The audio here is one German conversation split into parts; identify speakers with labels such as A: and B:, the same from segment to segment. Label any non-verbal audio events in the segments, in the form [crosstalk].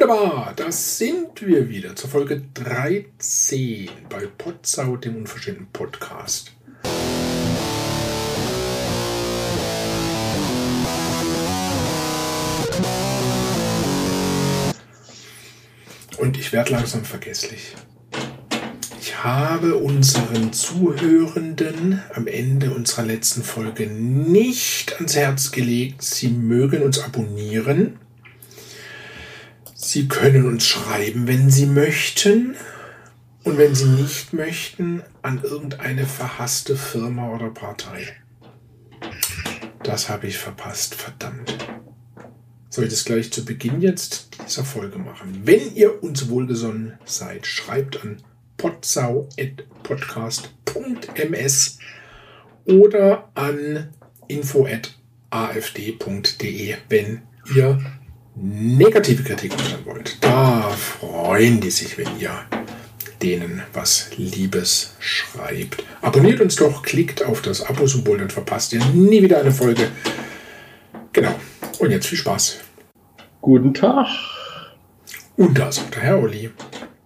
A: Wunderbar, das sind wir wieder zur Folge 13 bei Potsau, dem unverschämten Podcast. Und ich werde langsam vergesslich. Ich habe unseren Zuhörenden am Ende unserer letzten Folge nicht ans Herz gelegt, sie mögen uns abonnieren. Sie können uns schreiben, wenn Sie möchten. Und wenn Sie nicht möchten, an irgendeine verhasste Firma oder Partei. Das habe ich verpasst, verdammt. Soll ich das gleich zu Beginn jetzt dieser Folge machen? Wenn ihr uns wohlgesonnen seid, schreibt an potsau.podcast.ms oder an info.afd.de, wenn ihr negative Kritik äußern wollt. Da freuen die sich, wenn ihr denen was Liebes schreibt. Abonniert uns doch, klickt auf das Abo-Symbol, dann verpasst ihr nie wieder eine Folge. Genau. Und jetzt viel Spaß.
B: Guten Tag.
A: Und da ist auch der Herr Olli.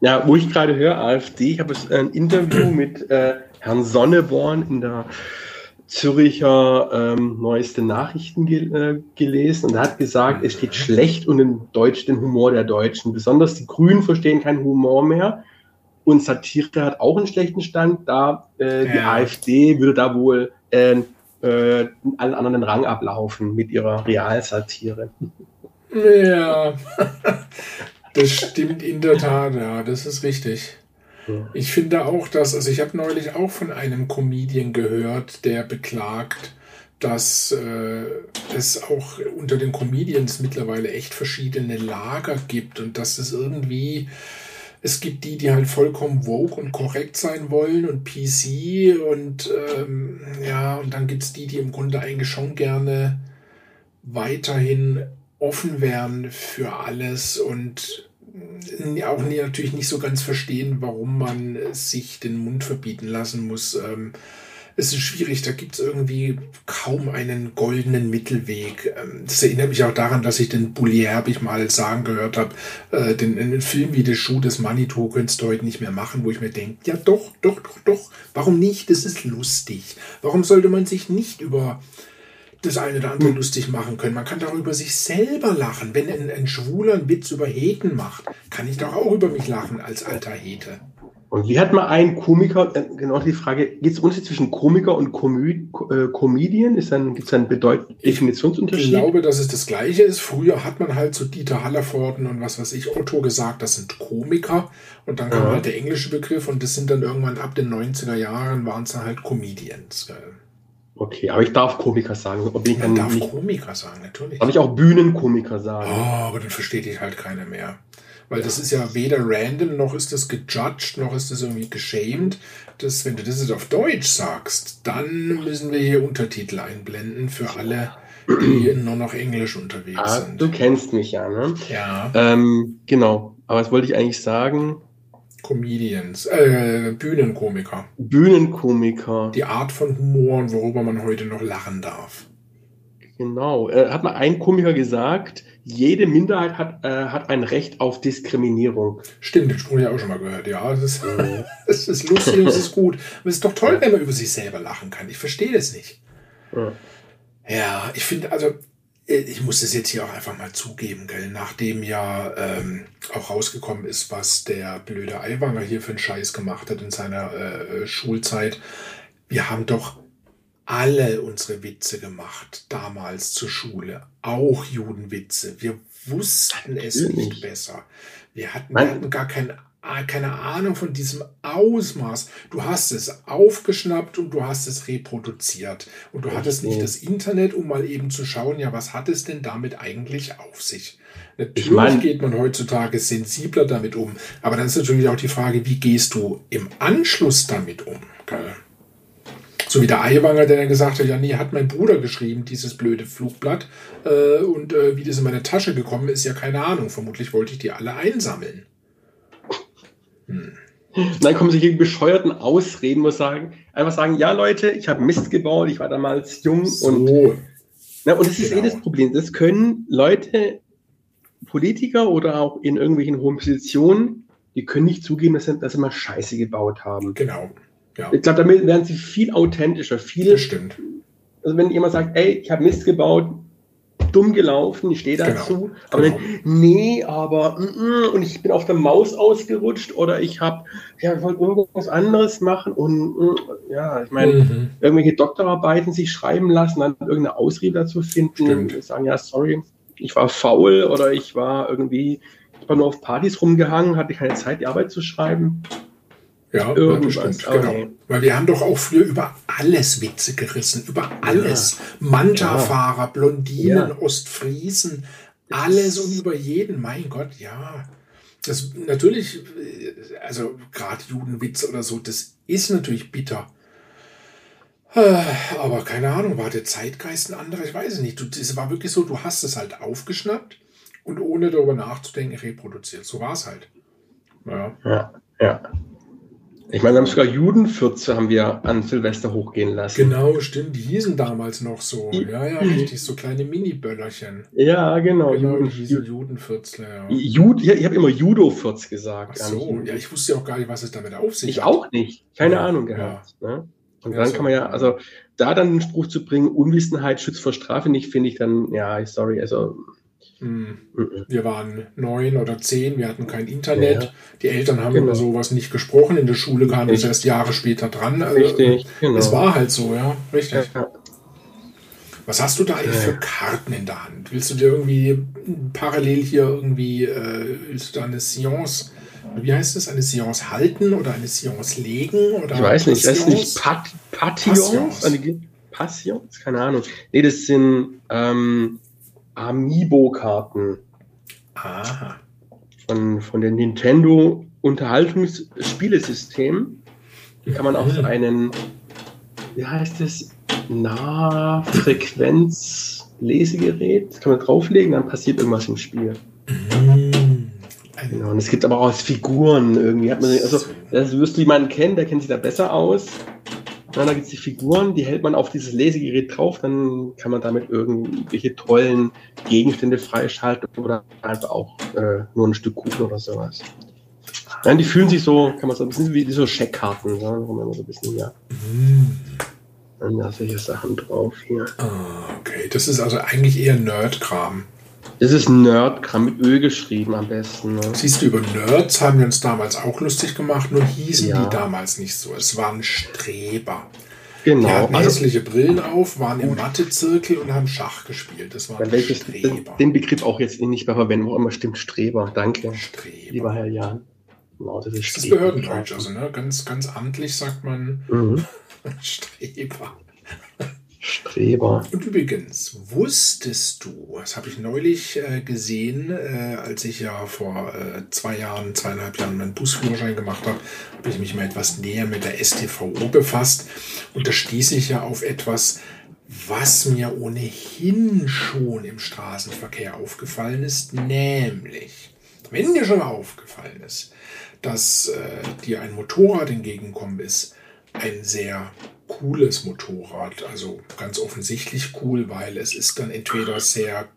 B: Ja, wo ich gerade höre, AfD, ich habe ein Interview mit äh, Herrn Sonneborn in der Züricher ähm, neueste Nachrichten ge äh, gelesen und hat gesagt, es steht schlecht um den, Deutsch, den Humor der Deutschen. Besonders die Grünen verstehen keinen Humor mehr und Satire hat auch einen schlechten Stand, da äh, ja. die AfD würde da wohl äh, äh, allen anderen den Rang ablaufen mit ihrer Realsatire.
A: Ja, [laughs] das stimmt in der Tat, ja, das ist richtig. Ich finde auch, dass, also ich habe neulich auch von einem Comedian gehört, der beklagt, dass äh, es auch unter den Comedians mittlerweile echt verschiedene Lager gibt und dass es irgendwie, es gibt die, die halt vollkommen woke und korrekt sein wollen und PC und ähm, ja, und dann gibt es die, die im Grunde eigentlich schon gerne weiterhin offen wären für alles und auch nie, natürlich nicht so ganz verstehen, warum man sich den Mund verbieten lassen muss. Ähm, es ist schwierig, da gibt es irgendwie kaum einen goldenen Mittelweg. Ähm, das erinnert mich auch daran, dass ich den habe ich mal sagen gehört habe, äh, den, den Film wie der Schuh des Manitou könntest du heute nicht mehr machen, wo ich mir denke, ja doch, doch, doch, doch, warum nicht? Das ist lustig. Warum sollte man sich nicht über das eine oder andere lustig machen können. Man kann darüber sich selber lachen. Wenn ein, ein Schwuler einen Witz über Heten macht, kann ich doch auch über mich lachen als alter Hete.
B: Und wie hat man einen Komiker, äh, genau die Frage, gibt es Unterschied zwischen Komiker und Comü äh, Comedian? Gibt es einen Bedeut Definitionsunterschied?
A: Ich glaube, dass es das Gleiche ist. Früher hat man halt so Dieter Hallervorden und was weiß ich, Otto gesagt, das sind Komiker. Und dann kam ja. halt der englische Begriff und das sind dann irgendwann ab den 90er Jahren waren es dann halt Comedians. Gell?
B: Okay, aber ich darf Komiker sagen.
A: Ob ich Man darf nicht, Komiker sagen, natürlich.
B: Darf ich auch Bühnenkomiker sagen?
A: Oh, aber dann versteht dich halt keiner mehr. Weil das ist ja weder random, noch ist das gejudged, noch ist das irgendwie geschämt. Das, wenn du das jetzt auf Deutsch sagst, dann müssen wir hier Untertitel einblenden für alle, die nur noch Englisch unterwegs ah, sind.
B: Du kennst mich ja, ne?
A: Ja.
B: Ähm, genau. Aber was wollte ich eigentlich sagen?
A: Comedians, äh, Bühnenkomiker.
B: Bühnenkomiker.
A: Die Art von Humor, worüber man heute noch lachen darf.
B: Genau. Äh, hat mal ein Komiker gesagt, jede Minderheit hat, äh, hat ein Recht auf Diskriminierung.
A: Stimmt, den Spruch habe ich auch schon mal gehört. Ja, das ist, mhm. [laughs] das ist lustig und es ist [laughs] gut. Aber es ist doch toll, wenn man über sich selber lachen kann. Ich verstehe das nicht. Ja, ja ich finde, also ich muss das jetzt hier auch einfach mal zugeben, gell? nachdem ja ähm, auch rausgekommen ist, was der blöde Aiwanger hier für einen Scheiß gemacht hat in seiner äh, Schulzeit. Wir haben doch alle unsere Witze gemacht, damals zur Schule, auch Judenwitze. Wir wussten es nicht besser. Wir hatten, wir hatten gar keinen keine Ahnung von diesem Ausmaß. Du hast es aufgeschnappt und du hast es reproduziert. Und du hattest nicht das Internet, um mal eben zu schauen, ja, was hat es denn damit eigentlich auf sich? Natürlich ich mein, geht man heutzutage sensibler damit um. Aber dann ist natürlich auch die Frage, wie gehst du im Anschluss damit um? Gell? So wie der Eiwanger, der dann gesagt hat, ja, nee, hat mein Bruder geschrieben, dieses blöde Flugblatt. Äh, und äh, wie das in meine Tasche gekommen ist, ja keine Ahnung. Vermutlich wollte ich die alle einsammeln.
B: Dann kommen sie gegen bescheuerten Ausreden, muss sagen, einfach sagen, ja Leute, ich habe Mist gebaut, ich war damals jung so. und na, und das ist eh genau. eh das Problem. Das können Leute Politiker oder auch in irgendwelchen hohen Positionen, die können nicht zugeben, dass sie, dass sie mal Scheiße gebaut haben.
A: Genau. Ja.
B: Ich glaube, damit werden sie viel authentischer, viel.
A: Das stimmt.
B: Also wenn jemand sagt, ey, ich habe Mist gebaut, dumm gelaufen, ich stehe dazu,
A: Genau,
B: aber
A: genau.
B: dann, nee, aber mm, mm, und ich bin auf der Maus ausgerutscht oder ich habe ja ich wollte irgendwas anderes machen und mm, ja, ich meine,
A: Mhm.
B: irgendwelche Doktorarbeiten sich schreiben lassen, dann irgendeine Ausrede dazu finden
A: Stimmt.
B: und sagen, ja, sorry, ich war faul oder ich war irgendwie, ich war nur auf Partys rumgehangen, hatte keine Zeit, die Arbeit zu schreiben.
A: Ja,
B: Irgendwas,
A: das stimmt, genau. Weil wir haben doch auch früher über alles Witze gerissen, über alles. Manta-Fahrer, Blondinen,
B: Ja.
A: Ostfriesen, alles und über jeden. Mein Gott, ja. Das natürlich, äh, also gerade Judenwitze oder so, das ist natürlich bitter. Äh, Aber keine Ahnung, war der Zeitgeist ein anderer? Ich weiß es nicht. Das war wirklich so, du hast es halt aufgeschnappt und ohne darüber nachzudenken reproduziert. So war es halt. Ja.
B: Ja, ja. Ich meine, wir haben sogar Judenfürze haben wir an Silvester hochgehen lassen.
A: Genau, stimmt. Die hießen damals noch so. Ja, ja, richtig. So kleine Mini-Böllerchen.
B: Ja, genau.
A: Genau,
B: Juden,
A: diese Judenviertler, ja.
B: Jud, ja, ich habe immer Judo-Fürz
A: Ach
B: gesagt. gar
A: so, ja, ich wusste ja auch gar nicht, was es damit auf sich
B: Ich
A: hat.
B: auch nicht. Keine
A: Ja,
B: Ahnung
A: ja.
B: gehabt. Ne? Und
A: Ja,
B: dann
A: so.
B: kann man ja, also da dann den Spruch zu bringen, Unwissenheit schützt vor Strafe nicht, finde ich dann, ja, sorry, also.
A: Hm.
B: mm,
A: Wir waren neun oder zehn, wir hatten kein Internet.
B: Ja.
A: Die Eltern haben
B: Genau.
A: über sowas nicht gesprochen. In der Schule kam das erst Jahre später dran. Also,
B: Richtig, genau.
A: Es war halt so, ja, richtig.
B: ja.
A: Was hast du da eigentlich für Karten in der Hand? Willst du dir irgendwie parallel hier irgendwie, äh, willst du da eine Seance, wie heißt es, eine Seance halten oder eine Seance legen? Oder
B: Ich weiß nicht, das ist nicht? Pat Passions?
A: Passions.
B: Passions? Keine Ahnung. Nee, das sind ähm, Amiibo-Karten
A: Aha.
B: von, von der Nintendo Unterhaltungsspielesystem. Die kann man auf
A: Mhm.
B: einen, wie heißt das, Nahfrequenz-Lesegerät, kann man drauflegen, dann passiert irgendwas im Spiel.
A: Hm. Ein-
B: Genau. Und es gibt aber auch aus Figuren irgendwie. Hat man, also,
A: So.
B: das wirst du jemanden kennen, der kennt sich da besser aus. Ja, da gibt es die Figuren, die hält man auf dieses Lesegerät drauf, dann kann man damit irgendwelche tollen Gegenstände freischalten oder einfach auch äh, nur ein Stück Kuchen oder sowas. Ja, die fühlen sich so, kann man so ein bisschen wie so Scheckkarten, ja, wo man so ein bisschen, ja,
A: Hm.
B: dann da solche Sachen drauf hier.
A: Ah, okay. Das ist also eigentlich eher Nerd-Kram.
B: Das ist Nerdkram mit Ö geschrieben am besten. Ne?
A: Siehst du, über Nerds haben wir uns damals auch lustig gemacht, nur hießen
B: Ja.
A: die damals nicht so. Es waren Streber. Die
B: Genau.
A: hatten
B: Also,
A: hässliche Brillen auf, waren im Mathezirkel und haben Schach gespielt. Das waren
B: das-
A: Streber.
B: den Begriff auch jetzt nicht mehr verwenden, wo immer stimmt Streber. Danke.
A: Streber.
B: Lieber Herr Jan. Genau, das ist,
A: Das ist. Behördendeutsch, also ne? ganz, ganz amtlich sagt man
B: Mhm. [laughs]
A: Streber.
B: Streber.
A: Und übrigens, wusstest du, das habe ich neulich äh, gesehen, äh, als ich ja vor äh, zwei Jahren, zweieinhalb Jahren meinen Busführerschein gemacht habe, habe ich mich mal etwas näher mit der STVO befasst. Und da stieß ich ja auf etwas, was mir ohnehin schon im Straßenverkehr aufgefallen ist, nämlich, wenn dir schon mal aufgefallen ist, dass äh, dir ein Motorrad entgegenkommen ist, ein sehr cooles Motorrad, also ganz offensichtlich cool, weil es ist dann entweder sehr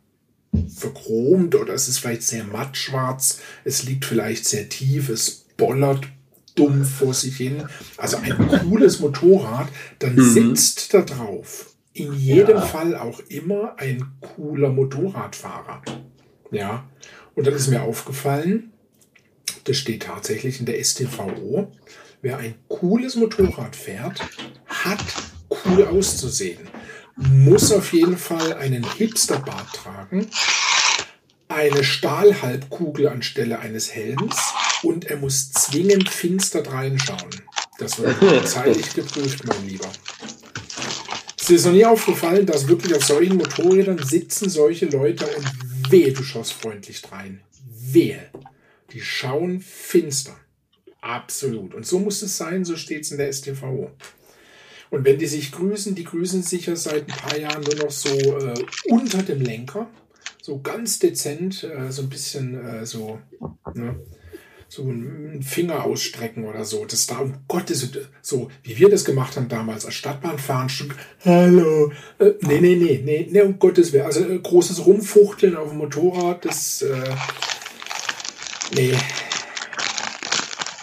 A: verchromt oder es ist vielleicht sehr mattschwarz, es liegt vielleicht sehr tief, es bollert dumm vor sich hin. Also ein cooles Motorrad, dann
B: Mhm.
A: sitzt da drauf in jedem
B: Ja.
A: Fall auch immer ein cooler Motorradfahrer. Ja, und dann ist mir aufgefallen, das steht tatsächlich in der STVO, wer ein cooles Motorrad fährt, hat cool auszusehen. Muss auf jeden Fall einen Hipsterbart tragen, eine Stahlhalbkugel anstelle eines Helms und er muss zwingend finster reinschauen. Das wird [laughs] polizeilich geprüft, mein Lieber. Dir ist noch nie aufgefallen, dass wirklich auf solchen Motorrädern sitzen solche Leute und wehe, du schaust freundlich rein. Wehe. Die schauen finster. Absolut. Und so muss es sein, so steht es in der STVO. Und wenn die sich grüßen, die grüßen sich ja seit ein paar Jahren nur noch so äh, unter dem Lenker. So ganz dezent, äh, so ein bisschen äh, so. Ne? so einen Finger ausstrecken oder so. Das da um Gottes so, wie wir das gemacht haben damals als Stadtbahnfahren. Hallo. Äh, nee, nee, nee, nee, nee, um Gottes Willen. Also äh, großes Rumfuchteln auf dem Motorrad, das, äh, nee.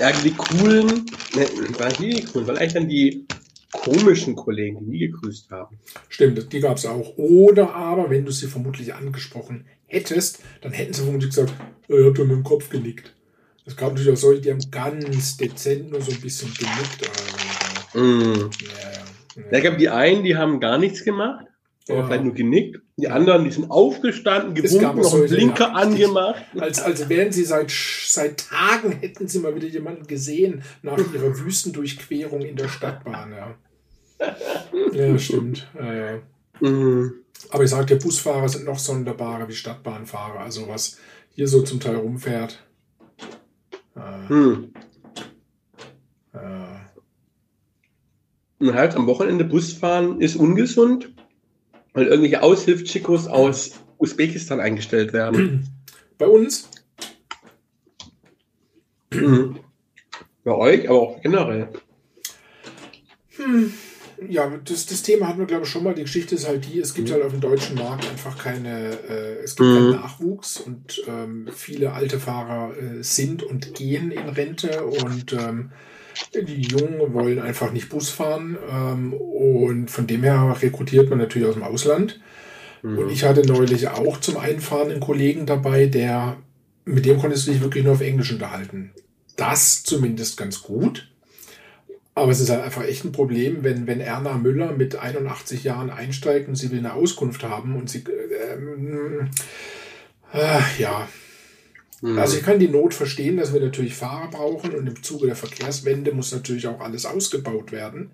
B: Ja, die coolen, ne, war nie die coolen, weil eigentlich dann die komischen Kollegen, die nie gegrüßt haben.
A: Stimmt, die gab es auch. Oder aber, wenn du sie vermutlich angesprochen hättest, dann hätten sie vermutlich gesagt, äh, ihr habt ja mit dem Kopf genickt. Es gab natürlich auch solche, die haben ganz dezent nur so ein bisschen genickt.
B: Mm. Ja, ja. ja. Ich glaube, die einen, die haben gar nichts gemacht, ja. vielleicht nur genickt. Die anderen, die sind aufgestanden, gewunken, noch einen Blinker ja, angemacht.
A: Als, als wären sie seit, seit Tagen, hätten sie mal wieder jemanden gesehen nach ihrer Wüstendurchquerung in der Stadtbahn. Ja, ja [laughs] stimmt. Ja. Mhm. Aber ich dir, Busfahrer sind noch sonderbarer wie Stadtbahnfahrer. Also was hier so zum Teil rumfährt. Äh, hm.
B: Äh. Und halt am Wochenende Busfahren ist ungesund, weil irgendwelche Aushilfschikos aus Usbekistan eingestellt werden. [clears throat]
A: Bei uns? [clears throat]
B: Bei euch, aber auch generell.
A: Hm ja, das, das Thema hatten wir, glaube ich, schon mal. Die Geschichte ist halt die, es gibt halt auf dem deutschen Markt einfach keine, äh, es gibt mhm. keinen Nachwuchs und ähm, viele alte Fahrer äh, sind und gehen in Rente und ähm, die Jungen wollen einfach nicht Bus fahren ähm, und von dem her rekrutiert man natürlich aus dem Ausland. Mhm. Und ich hatte neulich auch zum Einfahren einen Kollegen dabei, der, mit dem konntest du dich wirklich nur auf Englisch unterhalten. Das zumindest ganz gut. Aber es ist halt einfach echt ein Problem, wenn, wenn Erna Müller mit 81 Jahren einsteigt und sie will eine Auskunft haben und sie, ähm, äh, ja. Mhm. Also ich kann die Not verstehen, dass wir natürlich Fahrer brauchen und im Zuge der Verkehrswende muss natürlich auch alles ausgebaut werden.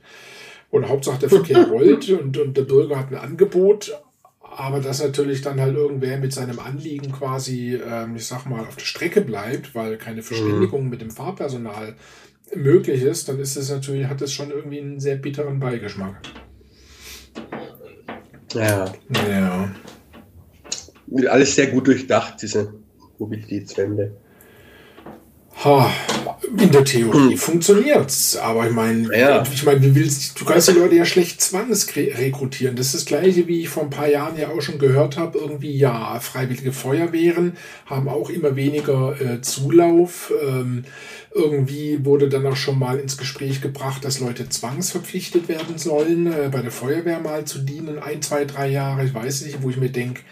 A: Und Hauptsache der Verkehr [laughs] rollt und, und der Bürger hat ein Angebot, aber dass natürlich dann halt irgendwer mit seinem Anliegen quasi, ähm, ich sag mal, auf der Strecke bleibt, weil keine Verständigung mhm. mit dem Fahrpersonal möglich ist, dann ist es natürlich, hat es schon irgendwie einen sehr bitteren Beigeschmack.
B: Ja.
A: Ja.
B: Alles sehr gut durchdacht, diese Mobilitätswende.
A: Ha, in der Theorie hm. funktioniert's, aber ich meine, ja. ich meine, willst du kannst die Leute ja schlecht zwangsrekrutieren. Das ist das gleiche, wie ich vor ein paar Jahren ja auch schon gehört habe. Irgendwie ja, freiwillige Feuerwehren haben auch immer weniger äh, Zulauf. Ähm, irgendwie wurde dann auch schon mal ins Gespräch gebracht, dass Leute zwangsverpflichtet werden sollen, äh, bei der Feuerwehr mal zu dienen, ein, zwei, drei Jahre. Ich weiß nicht, wo ich mir denke,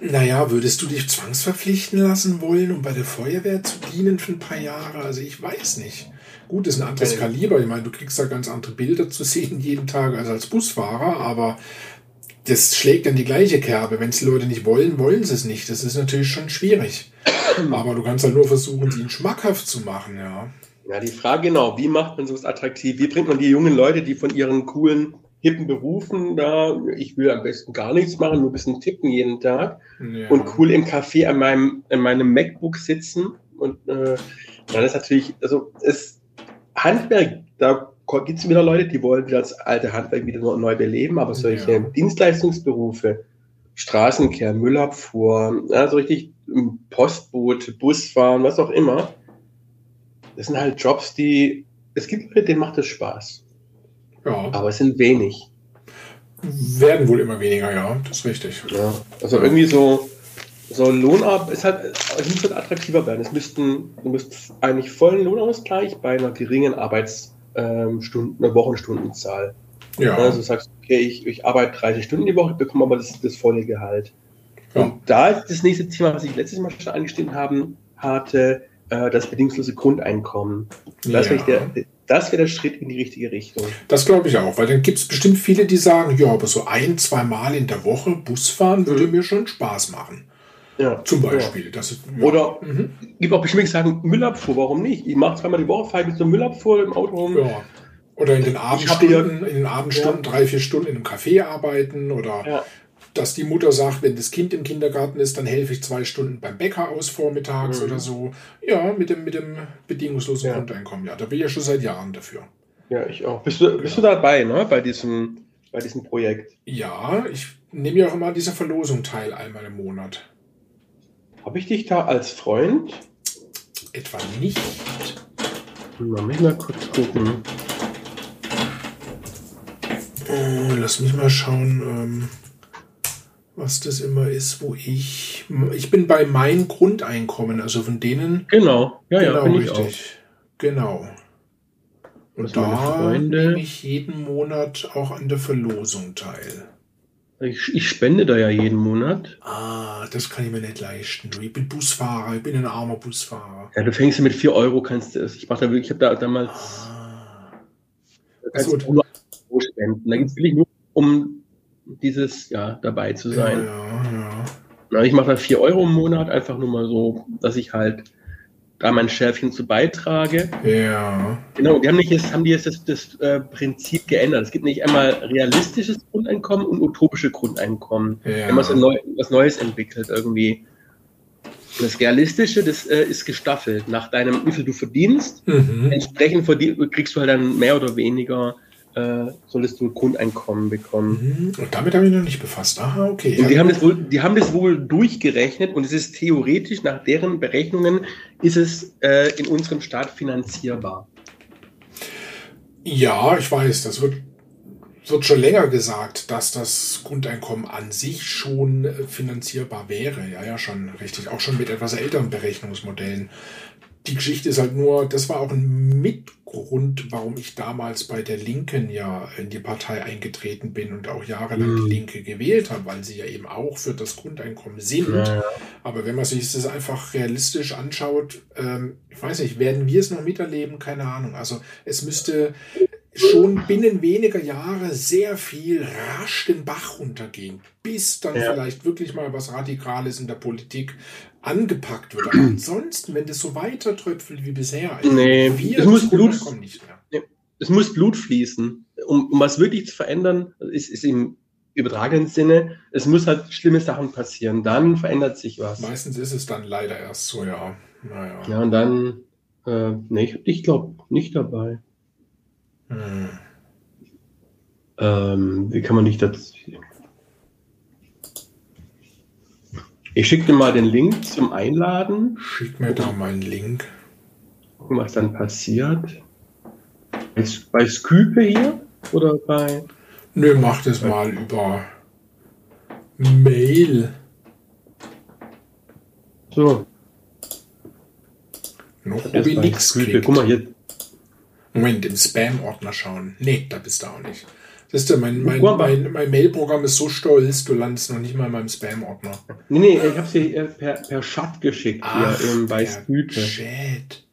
A: naja, würdest du dich zwangsverpflichten lassen wollen, um bei der Feuerwehr zu dienen für ein paar Jahre? Also ich weiß nicht. Gut, ist ein anderes Kaliber. Ich meine, du kriegst da ganz andere Bilder zu sehen [laughs] jeden Tag als als Busfahrer, aber das schlägt dann die gleiche Kerbe. Wenn es die Leute nicht wollen, wollen sie es nicht. Das ist natürlich schon schwierig. [clears throat] Aber du kannst halt nur versuchen, sie schmackhaft zu machen, ja.
B: Ja, die Frage genau, wie macht man sowas attraktiv? Wie bringt man die jungen Leute, die von ihren coolen hippen Berufen da, ich will am besten gar nichts machen, nur ein bisschen tippen jeden Tag ja. und cool im Café an meinem, an meinem MacBook sitzen. Und äh, dann ist natürlich, also es Handwerk, da gibt es wieder Leute, die wollen das alte Handwerk wieder neu beleben, aber solche ja. Dienstleistungsberufe, Straßenkehr, Müllabfuhr, ja, so richtig Postboot, Busfahren, was auch immer, das sind halt Jobs, die, es gibt Leute, denen macht es Spaß. Ja. Aber es sind wenig.
A: Werden wohl immer weniger, ja, das ist richtig.
B: Ja. Also irgendwie so, so Lohnarbeit ist halt, es muss halt attraktiver werden. Es müssten, du müsstest eigentlich vollen Lohnausgleich bei einer geringen Arbeitsstunden, ähm, Wochenstundenzahl. Ja. Also du sagst, okay, ich, ich arbeite 30 Stunden die Woche, bekomme aber das, das volle Gehalt. Ja. Und da ist das nächste Thema, was ich letztes Mal schon angestellt haben, hatte, äh, das bedingungslose Grundeinkommen. Das ja. wäre der, wär der Schritt in die richtige Richtung.
A: Das glaube ich auch, weil dann gibt es bestimmt viele, die sagen, ja, aber so ein, zwei Mal in der Woche Busfahren würde mhm. mir schon Spaß machen. Ja. Zum Beispiel. Ja. Das ist,
B: ja. Oder mhm. gibt auch bestimmt sagen, Müllabfuhr, warum nicht? Ich mache zweimal die Woche, fahre mit so Müllabfuhr im Auto rum. Ja.
A: Oder in den Abendstunden, in den Abendstunden drei, vier Stunden in einem Café arbeiten oder dass die Mutter sagt, wenn das Kind im Kindergarten ist, dann helfe ich zwei Stunden beim Bäcker aus vormittags mhm. oder so. Ja, mit dem, mit dem bedingungslosen ja. Grundeinkommen. Ja, da bin ich ja schon seit Jahren dafür.
B: Ja, ich auch. Bist du, bist ja. du dabei, ne, bei diesem, bei diesem Projekt?
A: Ja, ich nehme ja auch immer an dieser Verlosung teil einmal im Monat.
B: Habe ich dich da als Freund?
A: etwa nicht?
B: Moment mal kurz gucken.
A: Oh, lass mich mal schauen, ähm, was das immer ist, wo ich. Ich bin bei meinem Grundeinkommen, also von denen.
B: Genau,
A: ja, genau, ja, bin richtig. Ich auch. Genau. Und da nehme ich jeden Monat auch an der Verlosung teil.
B: Ich, ich, spende da ja jeden Monat.
A: Ah, das kann ich mir nicht leisten. Ich bin Busfahrer, ich bin ein armer Busfahrer.
B: Ja, du fängst mit 4 Euro, kannst du Ich mache da wirklich, ich habe da damals. Ah. Kannst du nur Euro spenden. Da geht es wirklich nur um dieses, ja, dabei zu sein. Ja, ja. ja. ich mache da 4 Euro im Monat, einfach nur mal so, dass ich halt da mein Schärfchen zu beitrage.
A: Ja.
B: Genau, die haben, nicht jetzt, haben die jetzt das, das äh, Prinzip geändert. Es gibt nicht einmal realistisches Grundeinkommen und utopische Grundeinkommen. Ja. Die haben was, Neu was Neues entwickelt irgendwie. Das Realistische, das äh, ist gestaffelt nach deinem, wie viel du verdienst. Mhm. Entsprechend verdien, kriegst du halt dann mehr oder weniger äh, solltest du ein Grundeinkommen bekommen.
A: Mhm. Und damit habe ich noch nicht befasst. Aha, okay.
B: Und die haben, das wohl, die haben das wohl durchgerechnet und es ist theoretisch, nach deren Berechnungen, ist es äh, in unserem Staat finanzierbar.
A: Ja, ich weiß, das wird, wird schon länger gesagt, dass das Grundeinkommen an sich schon äh, finanzierbar wäre. Ja, ja, schon richtig. Auch schon mit etwas älteren Berechnungsmodellen die Geschichte ist halt nur, das war auch ein Mitgrund, warum ich damals bei der Linken ja in die Partei eingetreten bin und auch jahrelang die hm. Linke gewählt habe, weil sie ja eben auch für das Grundeinkommen sind. Ja. Aber wenn man sich das einfach realistisch anschaut, ähm, ich weiß nicht, werden wir es noch miterleben? Keine Ahnung. Also es müsste schon binnen weniger Jahre sehr viel rasch den Bach runtergehen, bis dann ja. vielleicht wirklich mal was Radikales in der Politik angepackt wird. Aber ansonsten, wenn das so weiter tröpfelt wie bisher,
B: also nee, es muss Blut, nicht mehr. Nee, es muss Blut fließen. Um, um was wirklich zu verändern, ist, ist im übertragenen Sinne, es muss halt schlimme Sachen passieren. Dann verändert sich was.
A: Meistens ist es dann leider erst so, ja. Naja.
B: Ja, und dann, äh, nee, ich, ich glaube nicht dabei. Hm. Ähm, wie kann man nicht dazu. Ich schicke dir mal den Link zum Einladen.
A: Schick mir da mal einen Link.
B: Gucken, was dann passiert. Bei, bei Skype hier? Oder bei.
A: Nö, mach das mal über Mail.
B: So.
A: Noch habe ich nichts Guck mal hier. Moment, im Spam-Ordner schauen. Nee, da bist du auch nicht. Siehst du, mein, mein, mein, mein Mail-Programm ist so stolz, du landest noch nicht mal in meinem Spam-Ordner.
B: Nee, nee, ich hab's dir per, per Chat geschickt
A: Ach, hier im Weißgüte. Chat.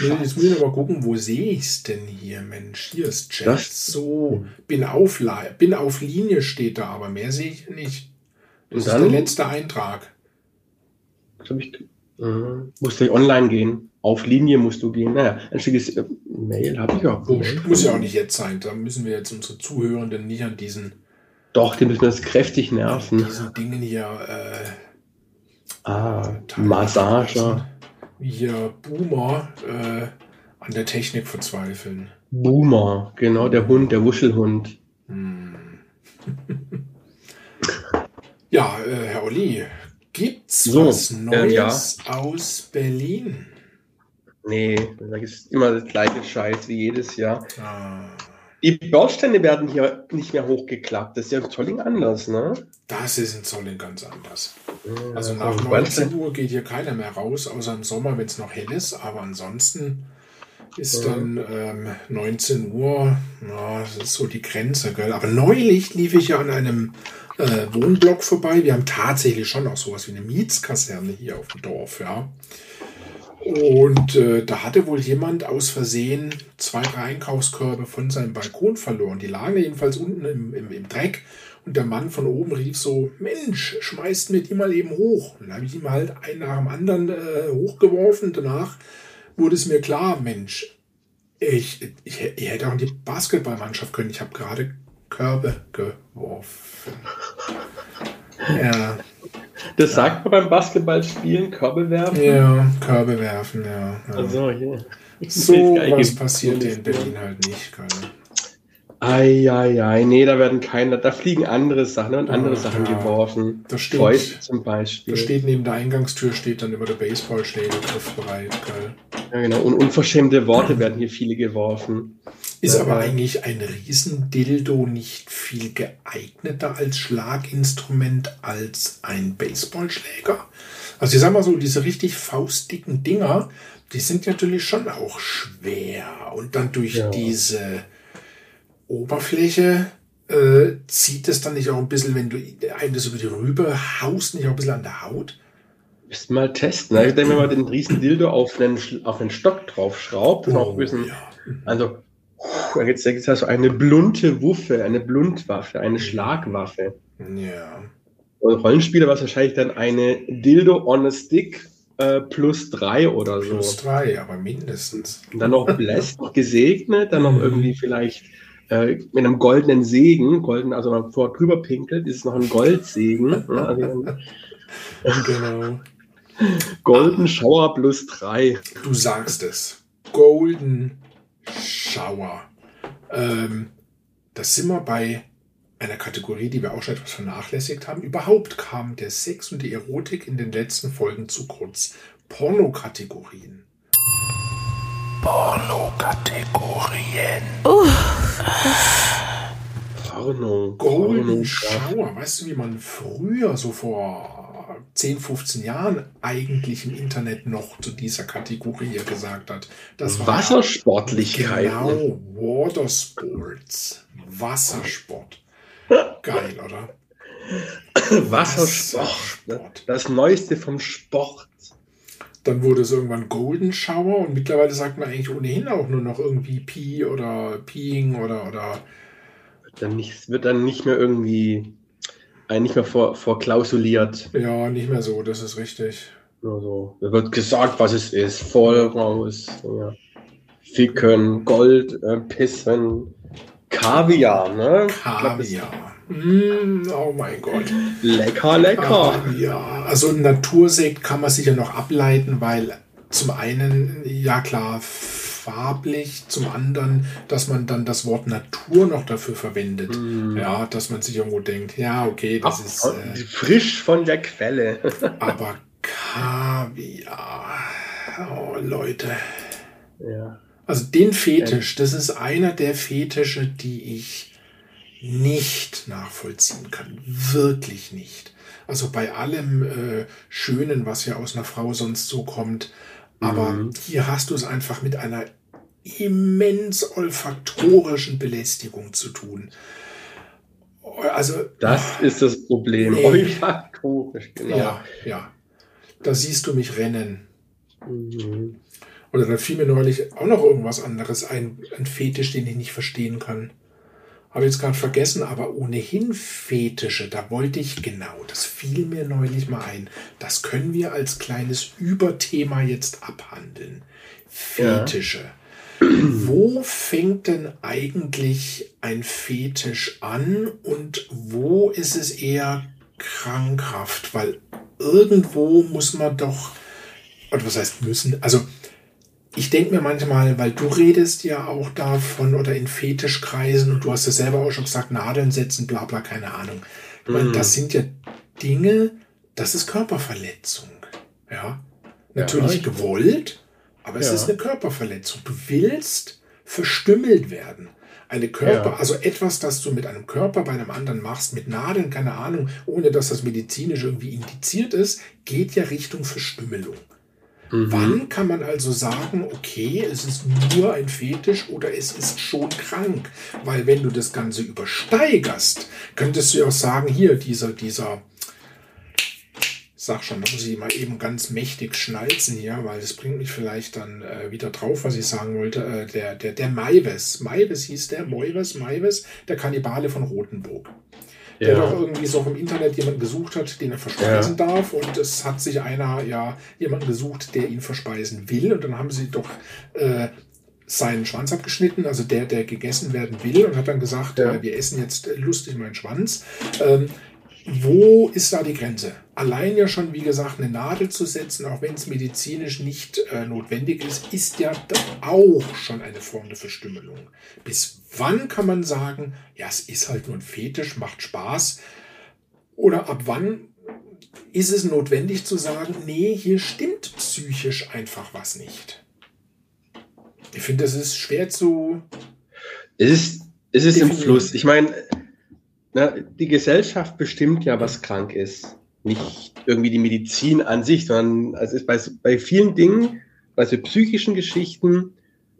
A: Nee, jetzt muss ich aber gucken, wo sehe ich's denn hier, Mensch? Hier ist Chat. Das? So, bin auf, bin auf Linie steht da, aber mehr sehe ich nicht. Das ist der letzte Eintrag.
B: Das hab ich, äh, musste ich online gehen. Auf Linie musst du gehen. Naja, ein schickes äh, Mail habe ich auch.
A: Wurscht. Muss ja auch nicht jetzt sein. Da müssen wir jetzt unsere Zuhörenden nicht an diesen.
B: Doch, die müssen das kräftig nerven.
A: Diesen Dingen hier. Äh,
B: ah, Massage.
A: Hier Boomer äh, an der Technik verzweifeln.
B: Boomer, genau, der Hund, der Wuschelhund. Hm. [laughs]
A: ja, äh, Herr Olli, gibt's so, was Neues äh, ja. aus Berlin?
B: Nee, da ist immer das gleiche Scheiß wie jedes Jahr. Ah. Die Bausteine werden hier nicht mehr hochgeklappt. Das ist ja in Zolling anders, ne?
A: Das ist in Zolling ganz anders. Ja, also nach 19 Uhr geht hier keiner mehr raus, außer im Sommer, wenn es noch hell ist. Aber ansonsten ist ja. dann ähm, 19 Uhr, na, das ist so die Grenze, gell? Aber neulich lief ich ja an einem äh, Wohnblock vorbei. Wir haben tatsächlich schon auch sowas wie eine Mietskaserne hier auf dem Dorf, ja. Und äh, da hatte wohl jemand aus Versehen zwei, drei Einkaufskörbe von seinem Balkon verloren. Die lagen jedenfalls unten im, im, im Dreck. Und der Mann von oben rief so, Mensch, schmeißt mir die mal eben hoch. Und dann habe ich ihm halt einen nach dem anderen äh, hochgeworfen. Danach wurde es mir klar, Mensch, ich, ich, ich hätte auch in die Basketballmannschaft können. Ich habe gerade Körbe geworfen. [laughs]
B: Ja. Das sagt man beim Basketballspielen, Körbe werfen?
A: Ja, Körbe werfen, ja. ja.
B: Also, hier.
A: So was passiert in Berlin halt nicht, keine.
B: Eieiei, nee, da werden keine, da fliegen andere Sachen und andere ja, Sachen ja, geworfen.
A: Das stimmt. Fäust zum Beispiel. Da steht neben der Eingangstür, steht dann über der Baseballschläge griffbereit. Geil.
B: Ja, genau. Und unverschämte Worte werden hier viele geworfen.
A: Ist aber eigentlich ein Riesendildo nicht viel geeigneter als Schlaginstrument als ein Baseballschläger? Also ich sag mal so, diese richtig faustdicken Dinger, die sind natürlich schon auch schwer. Und dann durch ja. diese Oberfläche äh, zieht es dann nicht auch ein bisschen, wenn du einem das über die Rübe haust, nicht auch ein bisschen an der Haut?
B: Müssten mal testen. Ne? Ich denke, wenn man den riesen Dildo auf einen, auf einen Stock draufschraubt, oh, auch ein bisschen, ja. also jetzt, jetzt hast du eine blunte Wuffe, eine Bluntwaffe, eine Schlagwaffe.
A: Ja.
B: Und Rollenspieler war es wahrscheinlich dann eine Dildo on a Stick äh, plus drei oder so.
A: Plus drei, aber mindestens.
B: Und dann noch bläst, noch gesegnet, dann noch mhm. irgendwie vielleicht äh, mit einem goldenen Segen, golden, also wenn man vor drüber pinkelt, ist es noch ein Goldsegen. [laughs] also, genau. Golden Shower plus drei.
A: Du sagst es. Golden Shower. Ähm, das sind wir bei einer Kategorie, die wir auch schon etwas vernachlässigt haben. Überhaupt kam der Sex und die Erotik in den letzten Folgen zu kurz. Pornokategorien. Pornokategorien. Uh. Porno. Golden Porno. Shower. Weißt du, wie man früher, so vor 10, 15 Jahren, eigentlich im Internet noch zu dieser Kategorie gesagt hat?
B: Das Wassersportlichkeit.
A: Genau, Watersports. Wassersport. Geil, oder?
B: Wassersport. Wassersport. Das Neueste vom Sport.
A: Dann wurde es irgendwann Golden Shower und mittlerweile sagt man eigentlich ohnehin auch nur noch irgendwie Pee oder Peeing oder. oder
B: dann nicht, wird dann nicht mehr irgendwie äh, nicht mehr vor, vorklausuliert.
A: Ja, nicht mehr so, das ist richtig.
B: Also, da wird gesagt, was es ist. Voll raus. Ja. Ficken, Gold, äh, Pissen, Kaviar, ne?
A: Kaviar. Mm, oh mein Gott.
B: Lecker, lecker.
A: Ja, also Natursekt kann man sicher noch ableiten, weil zum einen, ja klar, farblich, zum anderen, dass man dann das Wort Natur noch dafür verwendet. Mm. Ja, dass man sich irgendwo denkt, ja, okay, das Ach, ist.
B: Äh, frisch von der Quelle. [laughs]
A: aber Kaviar. Oh, Leute.
B: Ja.
A: Also den Fetisch, das ist einer der Fetische, die ich nicht nachvollziehen kann. Wirklich nicht. Also bei allem äh, Schönen, was ja aus einer Frau sonst so kommt. Aber mhm. hier hast du es einfach mit einer immens olfaktorischen Belästigung zu tun. Also,
B: das ist das Problem. Nee. Olfaktorisch,
A: genau. Ja, ja. Da siehst du mich rennen. Mhm. Oder da fiel mir neulich auch noch irgendwas anderes ein, ein Fetisch, den ich nicht verstehen kann. Habe jetzt gerade vergessen, aber ohnehin Fetische, da wollte ich genau, das fiel mir neulich mal ein. Das können wir als kleines Überthema jetzt abhandeln. Fetische. Ja. Wo fängt denn eigentlich ein Fetisch an und wo ist es eher krankhaft? Weil irgendwo muss man doch, oder was heißt müssen, also ich denke mir manchmal, weil du redest ja auch davon oder in Fetischkreisen und du hast ja selber auch schon gesagt, Nadeln setzen, bla bla, keine Ahnung. Ich meine, das mhm. sind ja Dinge, das ist Körperverletzung. Ja. Natürlich ja, gewollt, aber es ja. ist eine Körperverletzung. Du willst verstümmelt werden. Eine Körper, ja. also etwas, das du mit einem Körper bei einem anderen machst, mit Nadeln, keine Ahnung, ohne dass das medizinisch irgendwie indiziert ist, geht ja Richtung Verstümmelung. Mhm. Wann kann man also sagen, okay, es ist nur ein Fetisch oder es ist schon krank? Weil wenn du das Ganze übersteigerst, könntest du ja auch sagen, hier, dieser, dieser, sag schon, da muss ich mal eben ganz mächtig schnalzen hier, weil das bringt mich vielleicht dann äh, wieder drauf, was ich sagen wollte. Äh, der, der, der Maives, Maives hieß der, Moives, Maives, der Kannibale von Rothenburg der ja. doch irgendwie so im Internet jemanden gesucht hat, den er verspeisen ja. darf. Und es hat sich einer, ja, jemanden gesucht, der ihn verspeisen will. Und dann haben sie doch äh, seinen Schwanz abgeschnitten, also der, der gegessen werden will, und hat dann gesagt, ja. äh, wir essen jetzt lustig meinen Schwanz. Ähm, wo ist da die Grenze? Allein ja schon, wie gesagt, eine Nadel zu setzen, auch wenn es medizinisch nicht äh, notwendig ist, ist ja auch schon eine Form der Verstümmelung. Bis wann kann man sagen, ja, es ist halt nur ein Fetisch, macht Spaß? Oder ab wann ist es notwendig zu sagen, nee, hier stimmt psychisch einfach was nicht? Ich finde, das ist schwer zu.
B: Es ist, es ist im Fluss. Ich meine, die Gesellschaft bestimmt ja, was krank ist. Nicht irgendwie die Medizin an sich, sondern also bei, bei vielen Dingen, bei so psychischen Geschichten,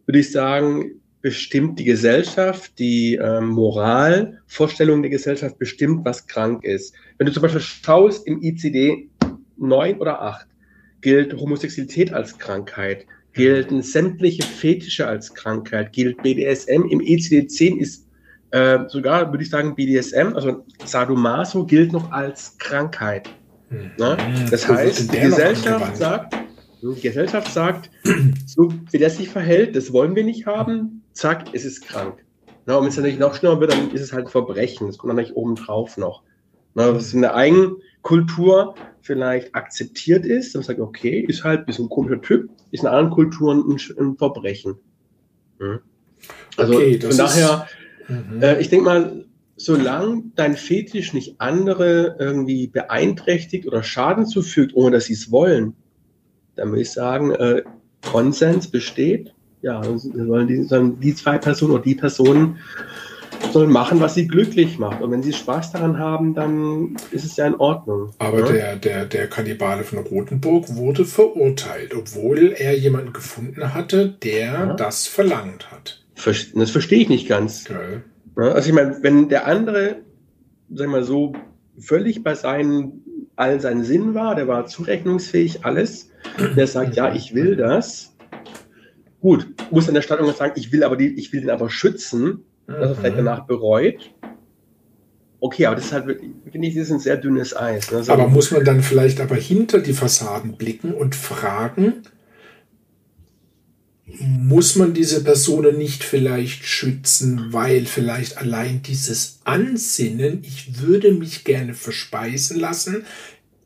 B: würde ich sagen, bestimmt die Gesellschaft, die ähm, Moralvorstellung der Gesellschaft bestimmt, was krank ist. Wenn du zum Beispiel schaust, im ICD 9 oder 8 gilt Homosexualität als Krankheit, gelten sämtliche Fetische als Krankheit, gilt BDSM. Im ICD-10 ist äh, sogar, würde ich sagen, BDSM, also Sadomaso, gilt noch als Krankheit. Hm. Ne? Das heißt, die Gesellschaft sagt, die Gesellschaft sagt, so wie der sich verhält, das wollen wir nicht haben, zack, es ist krank. Na, und wenn es natürlich noch schlimmer wird, dann ist es halt ein Verbrechen. Das kommt dann nicht oben drauf noch. Na, was in der Eigenkultur vielleicht akzeptiert ist, dann sagt, okay, ist halt ein bisschen ein komischer Typ, ist in anderen Kulturen ein, ein Verbrechen. Hm? Also okay, von daher, mhm. äh, ich denke mal, solange dein Fetisch nicht andere irgendwie beeinträchtigt oder Schaden zufügt, ohne dass sie es wollen, dann würde ich sagen, äh, Konsens besteht. Ja, sollen die, sollen die zwei Personen oder die Personen sollen machen, was sie glücklich macht. Und wenn sie Spaß daran haben, dann ist es ja in Ordnung.
A: Aber
B: ja?
A: der, der, der Kannibale von Rothenburg wurde verurteilt, obwohl er jemanden gefunden hatte, der ja. das verlangt hat.
B: Das verstehe ich nicht ganz. Okay. Also ich meine, wenn der andere, sag mal so, völlig bei seinen, all seinen Sinn war, der war zurechnungsfähig, alles, der sagt, ja, ich will das. Gut, muss an der Stadt sagen, ich will aber die, ich will den aber schützen, dass er vielleicht mhm. danach bereut. Okay, aber das ist halt, finde ich, das ist ein sehr dünnes Eis.
A: Ne? So aber muss man dann vielleicht aber hinter die Fassaden blicken und fragen, muss man diese Personen nicht vielleicht schützen, weil vielleicht allein dieses Ansinnen, ich würde mich gerne verspeisen lassen,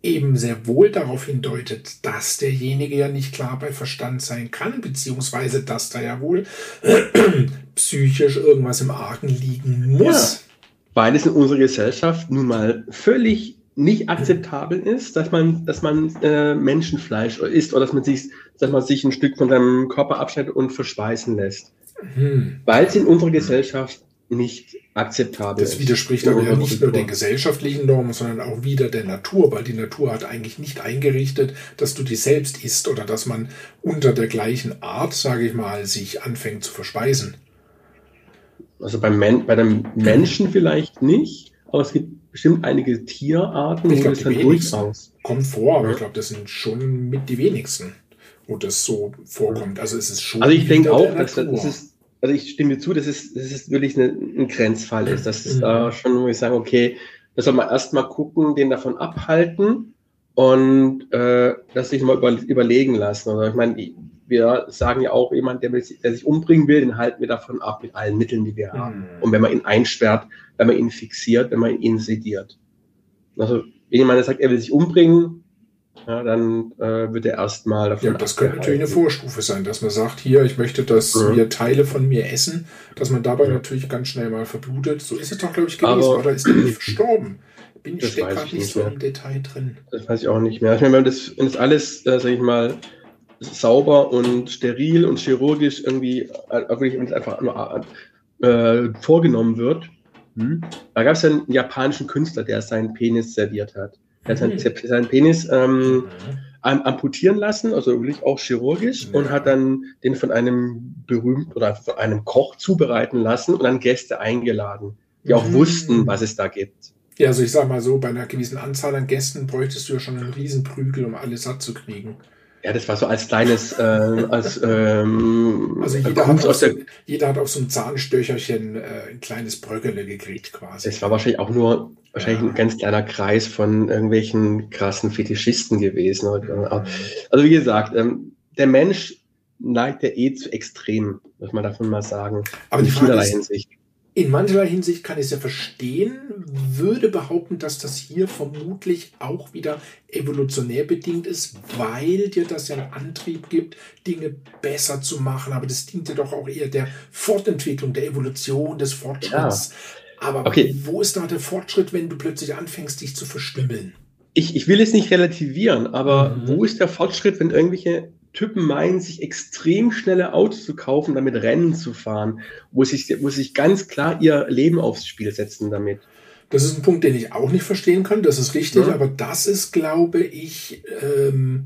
A: eben sehr wohl darauf hindeutet, dass derjenige ja nicht klar bei Verstand sein kann, beziehungsweise dass da ja wohl [clears throat] psychisch irgendwas im Argen liegen muss. Ja,
B: weil es in unserer Gesellschaft nun mal völlig nicht akzeptabel ist, dass man, dass man äh, Menschenfleisch isst oder dass man sich, dass man sich ein Stück von seinem Körper abschneidet und verspeisen lässt. Hm. Weil es in unserer Gesellschaft nicht akzeptabel
A: ist. Das widerspricht aber ja nicht nur den gesellschaftlichen Normen, sondern auch wieder der Natur, weil die Natur hat eigentlich nicht eingerichtet, dass du die selbst isst oder dass man unter der gleichen Art, sage ich mal, sich anfängt zu verspeisen.
B: Also beim Men bei dem Menschen vielleicht nicht, aber es gibt bestimmt einige Tierarten,
A: ich glaube, die durchaus kommt vor, aber ich glaube, das sind schon mit die wenigsten, wo das so vorkommt. Also es ist schon.
B: Also ich denke auch, dass das ist also ich stimme zu, dass es, dass es wirklich eine, ein Grenzfall ist. Das ist mhm. da schon, wo ich sagen, okay, da soll man erstmal gucken, den davon abhalten und äh, das sich mal über, überlegen lassen. Also ich meine, wir sagen ja auch, jemand, der, der, sich umbringen will, den halten wir davon ab mit allen Mitteln, die wir haben. Mhm. Und wenn man ihn einsperrt, wenn man ihn fixiert, wenn man ihn sediert. Also wenn jemand sagt, er will sich umbringen, ja, dann äh, wird er erstmal
A: davon. Ja, das könnte natürlich eine Vorstufe sein, dass man sagt, hier, ich möchte, dass mhm. wir Teile von mir essen, dass man dabei mhm. natürlich ganz schnell mal verblutet. So ist es doch, glaube ich, gewesen. Aber, oder ist er nicht [clears throat] verstorben? Bin ich gerade nicht so mehr. im Detail drin.
B: Das weiß ich auch nicht mehr. Ich meine, wenn das, wenn das alles, äh, sag ich mal, sauber und steril und chirurgisch irgendwie äh, wirklich einfach nur äh, vorgenommen wird, hm. da gab es ja einen japanischen Künstler, der seinen Penis serviert hat. Er hat seinen, mhm. seinen Penis ähm, mhm. amputieren lassen, also wirklich auch chirurgisch, mhm. und hat dann den von einem berühmten oder von einem Koch zubereiten lassen und dann Gäste eingeladen, die auch mhm. wussten, was es da gibt.
A: Ja, also ich sag mal so, bei einer gewissen Anzahl an Gästen bräuchtest du ja schon einen Riesenprügel, um alles satt zu kriegen.
B: Ja, das war so als kleines, äh, als ähm,
A: also jeder hat, aus der, jeder hat auf so ein Zahnstöcherchen äh, ein kleines Bröckele gekriegt quasi.
B: Es war wahrscheinlich auch nur wahrscheinlich ja. ein ganz kleiner Kreis von irgendwelchen krassen Fetischisten gewesen. Mhm. Also wie gesagt, ähm, der Mensch neigt ja eh zu extrem, muss man davon mal sagen.
A: Aber die Frage ist, Hinsicht. In mancherlei Hinsicht kann ich es ja verstehen, würde behaupten, dass das hier vermutlich auch wieder evolutionär bedingt ist, weil dir das ja einen Antrieb gibt, Dinge besser zu machen. Aber das dient ja doch auch eher der Fortentwicklung, der Evolution, des Fortschritts. Ja. Aber okay. wo ist da der Fortschritt, wenn du plötzlich anfängst, dich zu verstümmeln?
B: Ich, ich will es nicht relativieren, aber mhm. wo ist der Fortschritt, wenn irgendwelche Typen meinen, sich extrem schnelle Autos zu kaufen, damit Rennen zu fahren, wo sich, wo sich ganz klar ihr Leben aufs Spiel setzen damit.
A: Das ist ein Punkt, den ich auch nicht verstehen kann, das ist richtig, ja. aber das ist, glaube ich, ähm,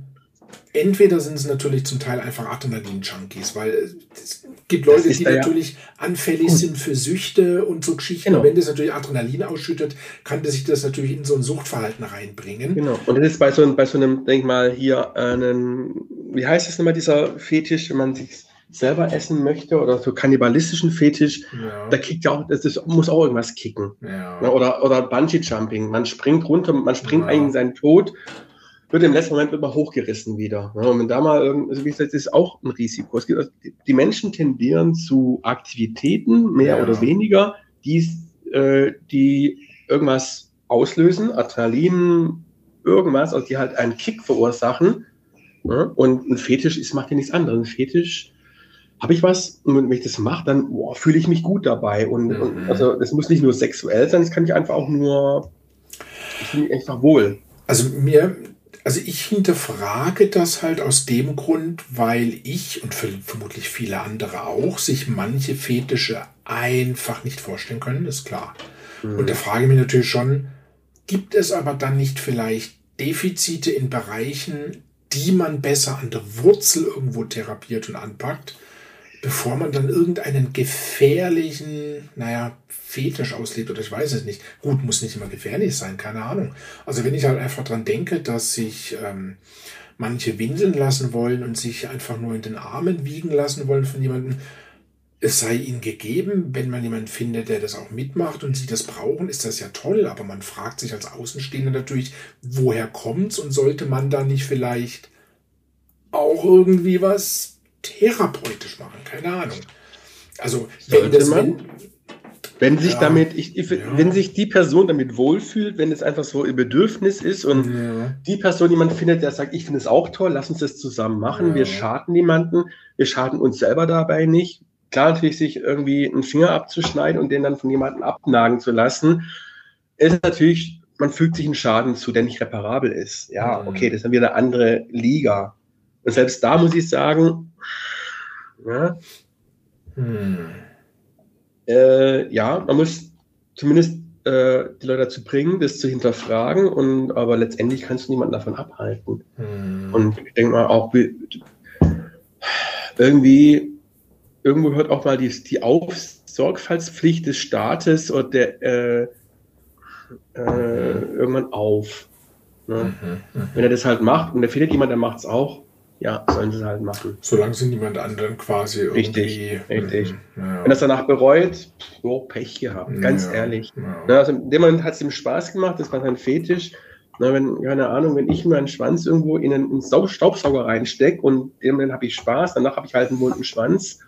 A: entweder sind es natürlich zum Teil einfach Adrenalin-Junkies, weil es gibt Leute, die natürlich ja. anfällig sind für Süchte und so Geschichten. Genau. Wenn das natürlich Adrenalin ausschüttet, kann das sich das natürlich in so ein Suchtverhalten reinbringen.
B: Genau. Und das ist bei so, bei so einem, denk mal, hier einen, wie heißt das nochmal, dieser Fetisch, wenn man sich selber essen möchte oder so kannibalistischen Fetisch, ja. da kickt ja auch, das, das muss auch irgendwas kicken. Ja. Oder, oder Bungee-Jumping. Man springt runter, man springt ja. eigentlich in seinen Tod wird im letzten Moment immer hochgerissen wieder. Und wenn da mal, also wie gesagt, das ist auch ein Risiko. Es gibt, also die Menschen tendieren zu Aktivitäten, mehr oder weniger, die, äh, die irgendwas auslösen, Adrenalin, irgendwas, also die halt einen Kick verursachen. Ja, und ein Fetisch ist, macht ja nichts anderes. Ein Fetisch habe ich was und wenn ich das mache, dann fühle ich mich gut dabei. Und, mhm. und also das muss nicht nur sexuell sein, das kann ich einfach auch nur, ich fühle mich einfach wohl.
A: Also mir, also ich hinterfrage das halt aus dem Grund, weil ich und vermutlich viele andere auch sich manche Fetische einfach nicht vorstellen können, ist klar. Mhm. Und da frage ich mich natürlich schon, gibt es aber dann nicht vielleicht Defizite in Bereichen, die man besser an der Wurzel irgendwo therapiert und anpackt, bevor man dann irgendeinen gefährlichen, naja, Fetisch auslebt oder ich weiß es nicht. Gut, muss nicht immer gefährlich sein, keine Ahnung. Also wenn ich halt einfach dran denke, dass sich ähm, manche winseln lassen wollen und sich einfach nur in den Armen wiegen lassen wollen von jemandem, es sei ihnen gegeben, wenn man jemanden findet, der das auch mitmacht und sie das brauchen, ist das ja toll, aber man fragt sich als Außenstehender natürlich, woher kommt's und sollte man da nicht vielleicht auch irgendwie was therapeutisch machen, keine Ahnung. Also, wenn das,
B: wenn, wenn sich ja. damit, ich, ich, ja. wenn sich die Person damit wohlfühlt, wenn es einfach so ihr Bedürfnis ist und ja. die Person jemand findet, der sagt, ich finde es auch toll, lass uns das zusammen machen, wir schaden niemanden, wir schaden uns selber dabei nicht. Klar natürlich sich irgendwie einen Finger abzuschneiden und den dann von jemandem abnagen zu lassen, ist natürlich, man fügt sich einen Schaden zu, der nicht reparabel ist. Ja, mhm. okay, das ist dann wieder eine andere Liga. Und selbst da muss ich sagen, ja, hm äh, ja, man muss zumindest äh, die Leute dazu bringen, das zu hinterfragen und aber letztendlich kannst du niemanden davon abhalten. Hm. Und ich denke mal auch irgendwie irgendwo hört auch mal die, die Sorgfaltspflicht des Staates oder der äh, äh, irgendwann auf. Ne? Mhm, mh. Wenn er das halt macht und da findet jemand, der macht es auch, ja, sollen sie halt machen.
A: Solange sie niemand anderen quasi irgendwie.
B: Richtig. Mhm, ja. Wenn das danach bereut, oh, Pech gehabt, ganz ja, ehrlich. Ja. also in dem Moment hat es ihm Spaß gemacht, das war sein Fetisch. Na, wenn, keine Ahnung, wenn ich meinen Schwanz irgendwo in einen, Staubsauger reinstecke und dem Moment habe ich Spaß, danach habe ich halt einen bunten Schwanz.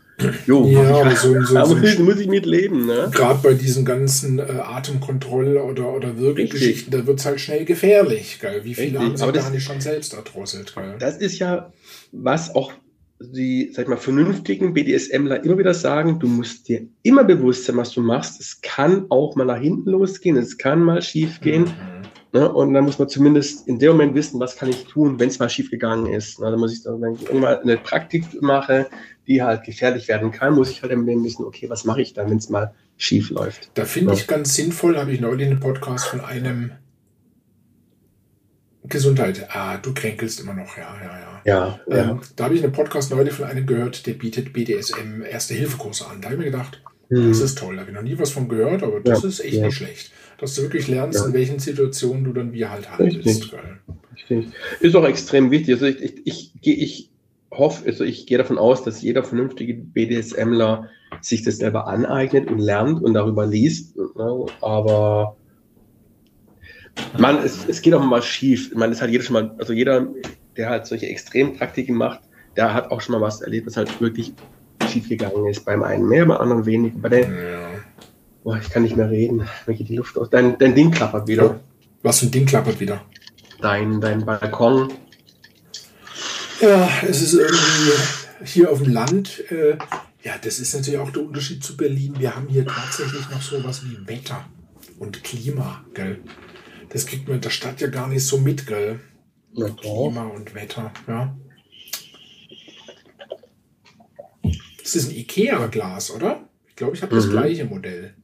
A: Jo, ja, ich, so, so, [laughs]
B: da so muss, muss, ich mit leben. Ne?
A: Gerade bei diesen ganzen äh, Atemkontroll- oder, oder Wirkgeschichten, da wird es halt schnell gefährlich. Gell? Wie viele Richtig. haben sich gar nicht schon selbst erdrosselt? Gell?
B: Das ist ja, was auch die, sag ich mal, vernünftigen BDSMler immer wieder sagen, du musst dir immer bewusst sein, was du machst. Es kann auch mal nach hinten losgehen, es kann mal schief gehen. Mhm. Ne? Und dann muss man zumindest in dem Moment wissen, was kann ich tun, wenn es mal schief gegangen ist. Ne? Dann muss ich dann, wenn ich irgendwann eine Praktik mache, die halt gefährlich werden kann, muss ich halt dann wissen, okay, was mache ich dann, wenn es mal schief läuft.
A: Da finde ja. ich ganz sinnvoll, habe ich neulich einen Podcast von einem Gesundheit. Ah, du kränkelst immer noch, ja, ja, ja.
B: Ja,
A: ähm, ja. Da habe ich einen Podcast neulich von einem gehört, der bietet BDSM Erste-Hilfe-Kurse an. Da habe ich mir gedacht, hm. das ist toll. Da habe ich noch nie was von gehört, aber das ist echt nicht schlecht dass du wirklich lernst, ja. in welchen Situationen du dann wie halt handelst. Richtig.
B: Richtig. Ist auch extrem wichtig. Also ich, ich, ich, ich hoffe, also ich gehe davon aus, dass jeder vernünftige BDSMler sich das selber aneignet und lernt und darüber liest. Ne? Aber man, es, es geht auch mal schief. Man ist halt jeder schon mal, also jeder, der halt solche Extrempraktiken macht, der hat auch schon mal was erlebt, was halt wirklich schief gegangen ist. Beim einen mehr, beim anderen weniger. Bei der, ja Boah, ich kann nicht mehr reden. Mir geht die Luft aus. Dein, dein Ding klappert wieder.
A: Was für ein Ding klappert wieder?
B: Dein, dein Balkon.
A: Ja, es ist irgendwie hier auf dem Land. Äh, ja, das ist natürlich auch der Unterschied zu Berlin. Wir haben hier tatsächlich noch so was wie Wetter und Klima, gell? Das kriegt man in der Stadt ja gar nicht so mit, gell? Ja, Klima und Wetter, ja. Das ist ein Ikea-Glas, oder? Ich glaube, ich habe das mhm. gleiche Modell.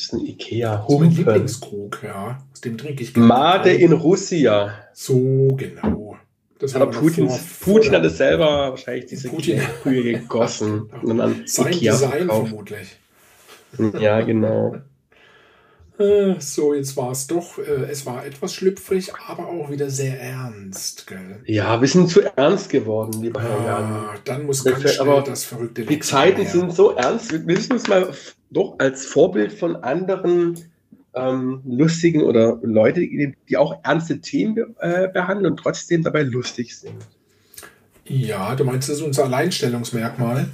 B: Das ist ein Ikea
A: Das ist mein Lieblingskrug, ja. Aus dem trinke ich.
B: Made in Russia.
A: So, genau.
B: Das Aber Putin, Putin hat es selber wahrscheinlich diese. Kühe gegossen. [laughs]
A: und dann Sein Ikea Design verkauft. vermutlich.
B: Ja, genau.
A: Äh, so, jetzt war es doch, äh, es war etwas schlüpfrig, aber auch wieder sehr ernst, gell?
B: Ja, wir sind zu ernst geworden, lieber Herr Jan.
A: Ah, dann muss ganz schnell aber das verrückte
B: Die Zeiten her. sind so ernst, wir müssen uns mal doch als Vorbild von anderen ähm, lustigen oder Leute, die, auch ernste Themen äh, behandeln und trotzdem dabei lustig sind.
A: Ja, du meinst, das ist unser Alleinstellungsmerkmal?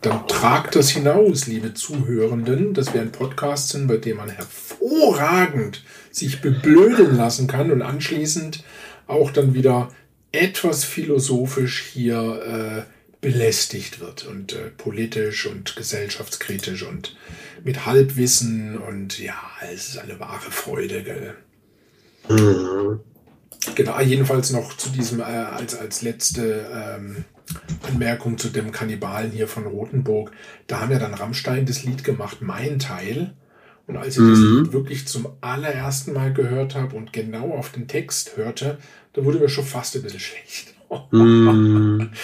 A: Dann tragt das hinaus, liebe Zuhörenden, dass wir ein Podcast sind, bei dem man hervorragend sich beblöden lassen kann und anschließend auch dann wieder etwas philosophisch hier äh, belästigt wird und äh, politisch und gesellschaftskritisch und mit Halbwissen und ja, es ist eine wahre Freude, gell? Mhm. Genau, jedenfalls noch zu diesem äh, als, als letzte ähm, Anmerkung zu dem Kannibalen hier von Rothenburg. Da haben ja dann Rammstein das Lied gemacht, Mein Teil. Und als ich mhm. das Lied wirklich zum allerersten Mal gehört habe und genau auf den Text hörte, da wurde mir schon fast ein bisschen schlecht.
B: Mhm. [laughs]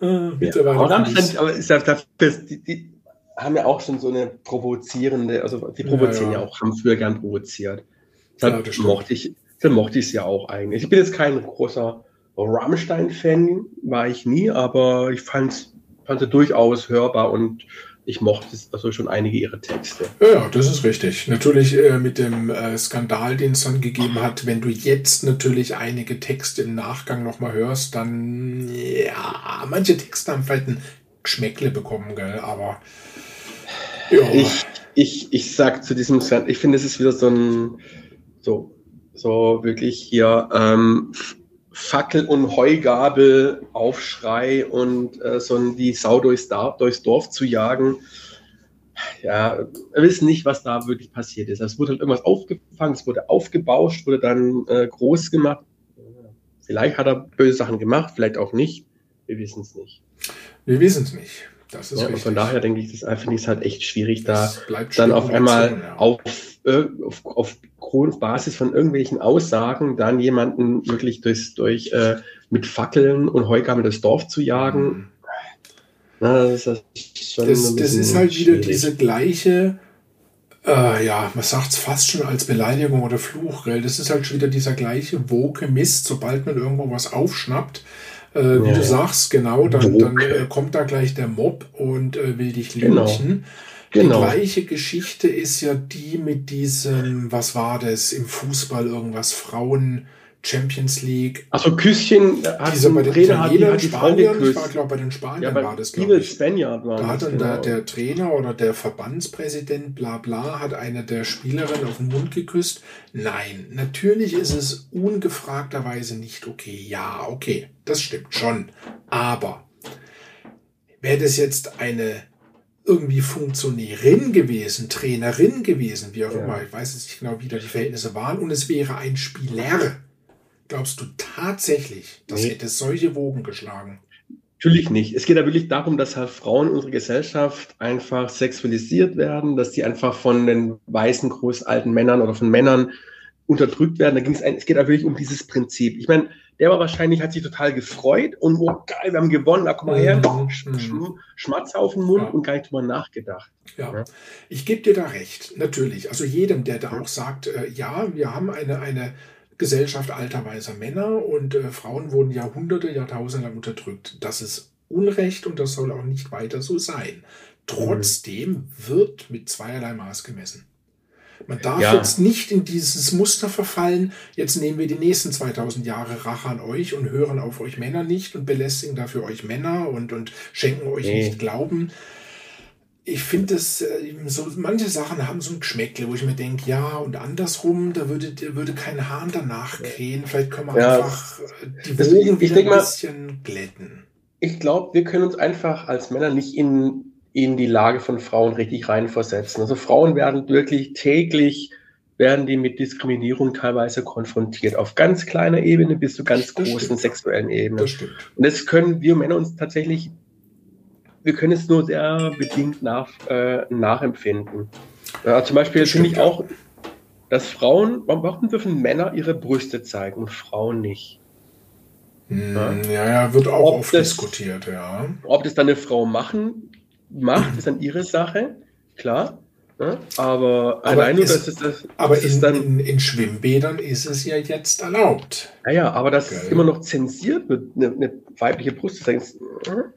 B: äh, mittlerweile ja, aber Rammstein, aber ist ja, das, die, die, haben ja auch schon so eine provozierende, also die provozieren ja, ja. ja auch, haben früher gern provoziert. Deshalb ja, mochte ich, dann mochte ich es ja auch eigentlich. Ich bin jetzt kein großer Rammstein-Fan, war ich nie, aber ich fand es durchaus hörbar und ich mochte also schon einige ihrer Texte.
A: Ja, das ist richtig. Natürlich äh, mit dem äh, Skandal, den es dann gegeben hat, wenn du jetzt natürlich einige Texte im Nachgang nochmal hörst, dann ja, manche Texte haben vielleicht ein Geschmäckle bekommen, gell, aber
B: ja. Ich, ich, ich sag zu diesem, ich finde, es ist wieder so ein, so, so wirklich hier, ähm, Fackel und Heugabel, Aufschrei und äh, so die Sau durchs, durchs, Dorf zu jagen. Ja, wir wissen nicht, was da wirklich passiert ist. Es wurde halt irgendwas aufgefangen, es wurde aufgebauscht, wurde dann äh, groß gemacht. Vielleicht hat er böse Sachen gemacht, vielleicht auch nicht. Wir wissen es nicht.
A: Wir wissen es nicht.
B: Das ist ja, und von daher denke ich, das finde ich es halt echt schwierig, da dann auf einmal ja. auf, auf, auf, Basis von irgendwelchen Aussagen dann jemanden wirklich durchs, durch äh, mit Fackeln und Heugabel das Dorf zu jagen. Mhm.
A: Na, das, ist das, das ist halt wieder schwierig. diese gleiche, äh, ja, man sagt es fast schon als Beleidigung oder Fluch, gell? das ist halt schon wieder dieser gleiche woke Mist, sobald man irgendwo was aufschnappt äh, wie ja, du sagst, genau, dann, dann äh, kommt da gleich der Mob und äh, will dich genau. lynchen. Genau. Die gleiche Geschichte ist ja die mit diesem, was war das, im Fußball irgendwas, Frauen Champions League.
B: Also Küsschen
A: hat Dieser bei den Trainer hat, die, hat die Spaniern, ich war glaube bei den Spaniern ja, war das glaube ich. Spaniard war da hat dann genau. der, der, Trainer oder der Verbandspräsident bla bla hat eine der Spielerinnen auf den Mund geküsst. Nein, natürlich ist es ungefragterweise nicht okay. Ja, okay, das stimmt schon. Aber wäre das jetzt eine irgendwie Funktionärin gewesen, Trainerin gewesen, wie auch ja. immer, ich weiß jetzt nicht genau, wie da die Verhältnisse waren, und es wäre ein Spieler, Glaubst du tatsächlich, das nee. hätte solche Wogen geschlagen?
B: Natürlich nicht. Es geht ja wirklich darum, dass halt Frauen in unserer Gesellschaft einfach sexualisiert werden, dass sie einfach von den weißen, großalten Männern oder von Männern unterdrückt werden. Da ging es, es geht ja wirklich um dieses Prinzip. Ich meine, der war wahrscheinlich, hat sich total gefreut und oh geil, wir haben gewonnen, da komm mal her, mhm. Mhm. Schmatzer auf den Mund ja. und gar nicht drüber nachgedacht.
A: Ja, ja. ich gebe dir da recht, natürlich. Also jedem, der da auch sagt, äh, ja, wir haben eine, eine Gesellschaft alter weißer Männer und äh, Frauen wurden Jahrhunderte, Jahrtausende lang unterdrückt. Das ist Unrecht und das soll auch nicht weiter so sein. Trotzdem mhm. wird mit zweierlei Maß gemessen. Man darf ja. jetzt nicht in dieses Muster verfallen, jetzt nehmen wir die nächsten 2000 Jahre Rache an euch und hören auf euch Männer nicht und belästigen dafür euch Männer und, und schenken euch nee. nicht Glauben ich finde es, äh, so manche Sachen haben so ein Geschmäckle, wo ich mir denke, ja, und andersrum, da würde, würde kein Hahn danach krähen. Vielleicht können wir ja, einfach äh, die Wogen wieder ein bisschen glätten.
B: Ich glaube, wir können uns einfach als Männer nicht in, in die Lage von Frauen richtig reinversetzen. Also Frauen werden wirklich täglich werden die mit Diskriminierung teilweise konfrontiert, auf ganz kleiner Ebene bis zu ganz das großen stimmt. sexuellen Ebenen. Das stimmt. Und das können wir Männer uns tatsächlich wir können es nur sehr bedingt nach, äh, nachempfinden. Ja, zum Beispiel finde ich auch, dass Frauen, warum dürfen Männer ihre Brüste zeigen und Frauen nicht?
A: Hm, ja, ja, wird auch ob oft das, diskutiert, ja.
B: Ob das dann eine Frau machen, macht, ist dann ihre Sache, klar. Ja, aber,
A: aber allein nur, dass es das. Aber in, dann, in, in, Schwimmbädern ist es ja jetzt erlaubt.
B: Naja, aber dass okay. immer noch zensiert wird, eine, eine weibliche Brust zu zeigen.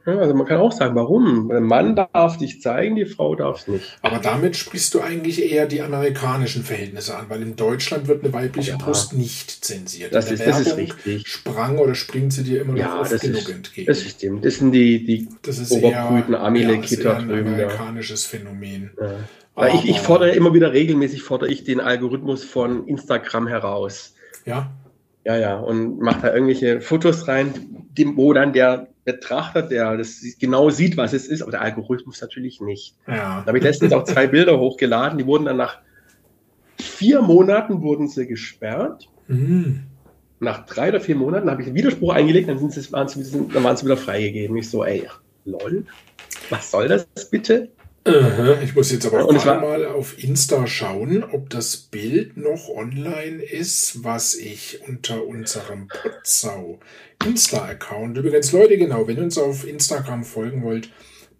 B: Also man kann auch sagen, warum? Ein Mann darf dich zeigen, die Frau darf es nicht.
A: Aber damit sprichst du eigentlich eher die amerikanischen Verhältnisse an, weil in Deutschland wird eine weibliche ja, Brust nicht zensiert.
B: Das, ist, das ist richtig.
A: Sprang oder springt sie dir immer noch
B: ja, oft genug ist, entgegen. Das ist stimmt. Das sind die, die
A: das ist oberbrüten Amilekiter ja, drüben. Ein amerikanisches Phänomen.
B: Ja. Ich, ich fordere immer wieder regelmäßig fordere ich den Algorithmus von Instagram heraus.
A: Ja.
B: Ja, ja. Und mache da irgendwelche Fotos rein, wo dann der Betrachter, der das genau sieht, was es ist, aber der Algorithmus natürlich nicht.
A: Ja.
B: Da habe ich letztens auch zwei Bilder hochgeladen, die wurden dann nach vier Monaten wurden sie gesperrt. Mhm. Nach drei oder vier Monaten habe ich einen Widerspruch eingelegt, dann, sind sie, waren, sie, dann waren sie wieder freigegeben. Ich so, ey, lol, was soll das bitte?
A: Ich muss jetzt aber auch mal auf Insta schauen, ob das Bild noch online ist, was ich unter unserem Potsau Insta-Account, übrigens Leute, genau, wenn ihr uns auf Instagram folgen wollt,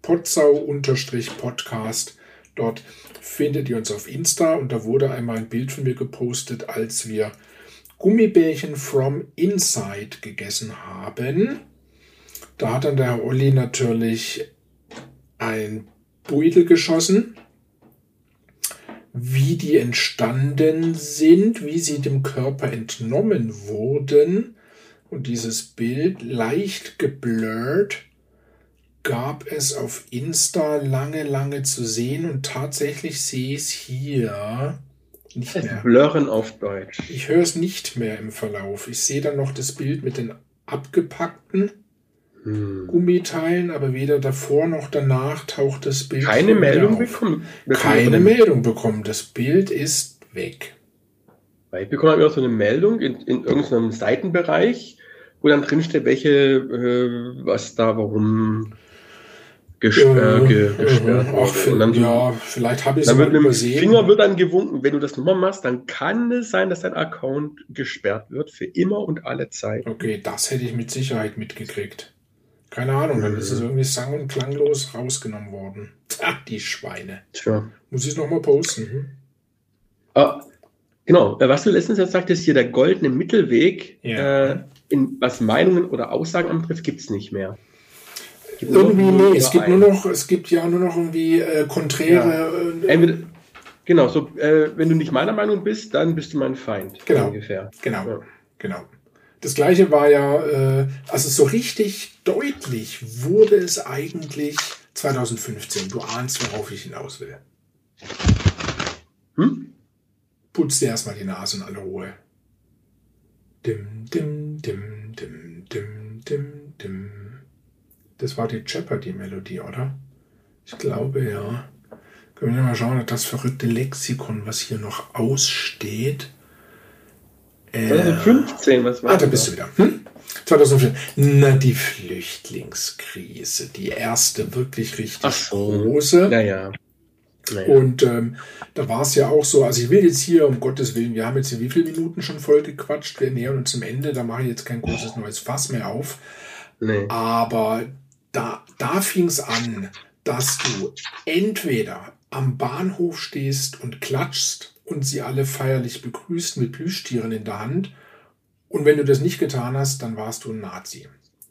A: Potsau-Podcast, dort findet ihr uns auf Insta und da wurde einmal ein Bild von mir gepostet, als wir Gummibärchen from Inside gegessen haben. Da hat dann der Herr Olli natürlich ein Beutel geschossen, wie die entstanden sind, wie sie dem Körper entnommen wurden. Und dieses Bild leicht geblurrt gab es auf Insta lange, lange zu sehen und tatsächlich sehe ich es hier nicht mehr.
B: Blurren auf Deutsch.
A: Ich höre es nicht mehr im Verlauf. Ich sehe dann noch das Bild mit den abgepackten hm. Gummiteilen, aber weder davor noch danach taucht das Bild.
B: Keine Meldung bekommen.
A: Keine Meldung bekommen. Das Bild ist weg.
B: Ich bekomme immer so eine Meldung in, in irgendeinem Seitenbereich, wo dann drinsteht, welche, äh, was da, warum gesperrt, äh, äh, gesperrt
A: äh, Ach, und dann ja, vielleicht habe ich
B: es mit dem Finger wird dann gewunken, wenn du das nochmal machst, dann kann es sein, dass dein Account gesperrt wird für immer und alle Zeit.
A: Okay, das hätte ich mit Sicherheit mitgekriegt. Keine Ahnung, dann ist es irgendwie sang- und klanglos rausgenommen worden. [laughs] Ach, die Schweine.
B: Tja.
A: Muss ich es nochmal posten? Hm?
B: Ah, genau, äh, was du letztens jetzt sagtest, hier der goldene Mittelweg, ja. äh, in, was Meinungen oder Aussagen anbetrifft, gibt es nicht mehr.
A: Gibt irgendwie, nee, es gibt nur noch, es gibt ja nur noch irgendwie äh, konträre. Ja.
B: Äh, Entweder, genau, so, äh, wenn du nicht meiner Meinung bist, dann bist du mein Feind.
A: Genau. Ungefähr. Genau. Ja. Genau. Das gleiche war ja, äh, also so richtig deutlich wurde es eigentlich 2015. Du ahnst, worauf ich hinaus will. Hm? Putz dir erstmal die Nase in aller Ruhe. Dim, dim, dim, dim, dim, dim, dim. Das war die Jeopardy-Melodie, oder? Ich glaube, ja. Können wir mal schauen, das verrückte Lexikon, was hier noch aussteht.
B: 2015, was war
A: das? Ah, da bist du wieder. Hm? 2015. Na, die Flüchtlingskrise. Die erste wirklich richtig Ach so. große.
B: Naja.
A: Naja. Und ähm, da war es ja auch so, also ich will jetzt hier, um Gottes Willen, wir haben jetzt hier wie viele Minuten schon voll gequatscht, wir nähern uns zum Ende, da mache ich jetzt kein großes neues Fass mehr auf. Nee. Aber da, da fing es an, dass du entweder am Bahnhof stehst und klatschst und sie alle feierlich begrüßt mit Plüschtieren in der Hand. Und wenn du das nicht getan hast, dann warst du ein Nazi.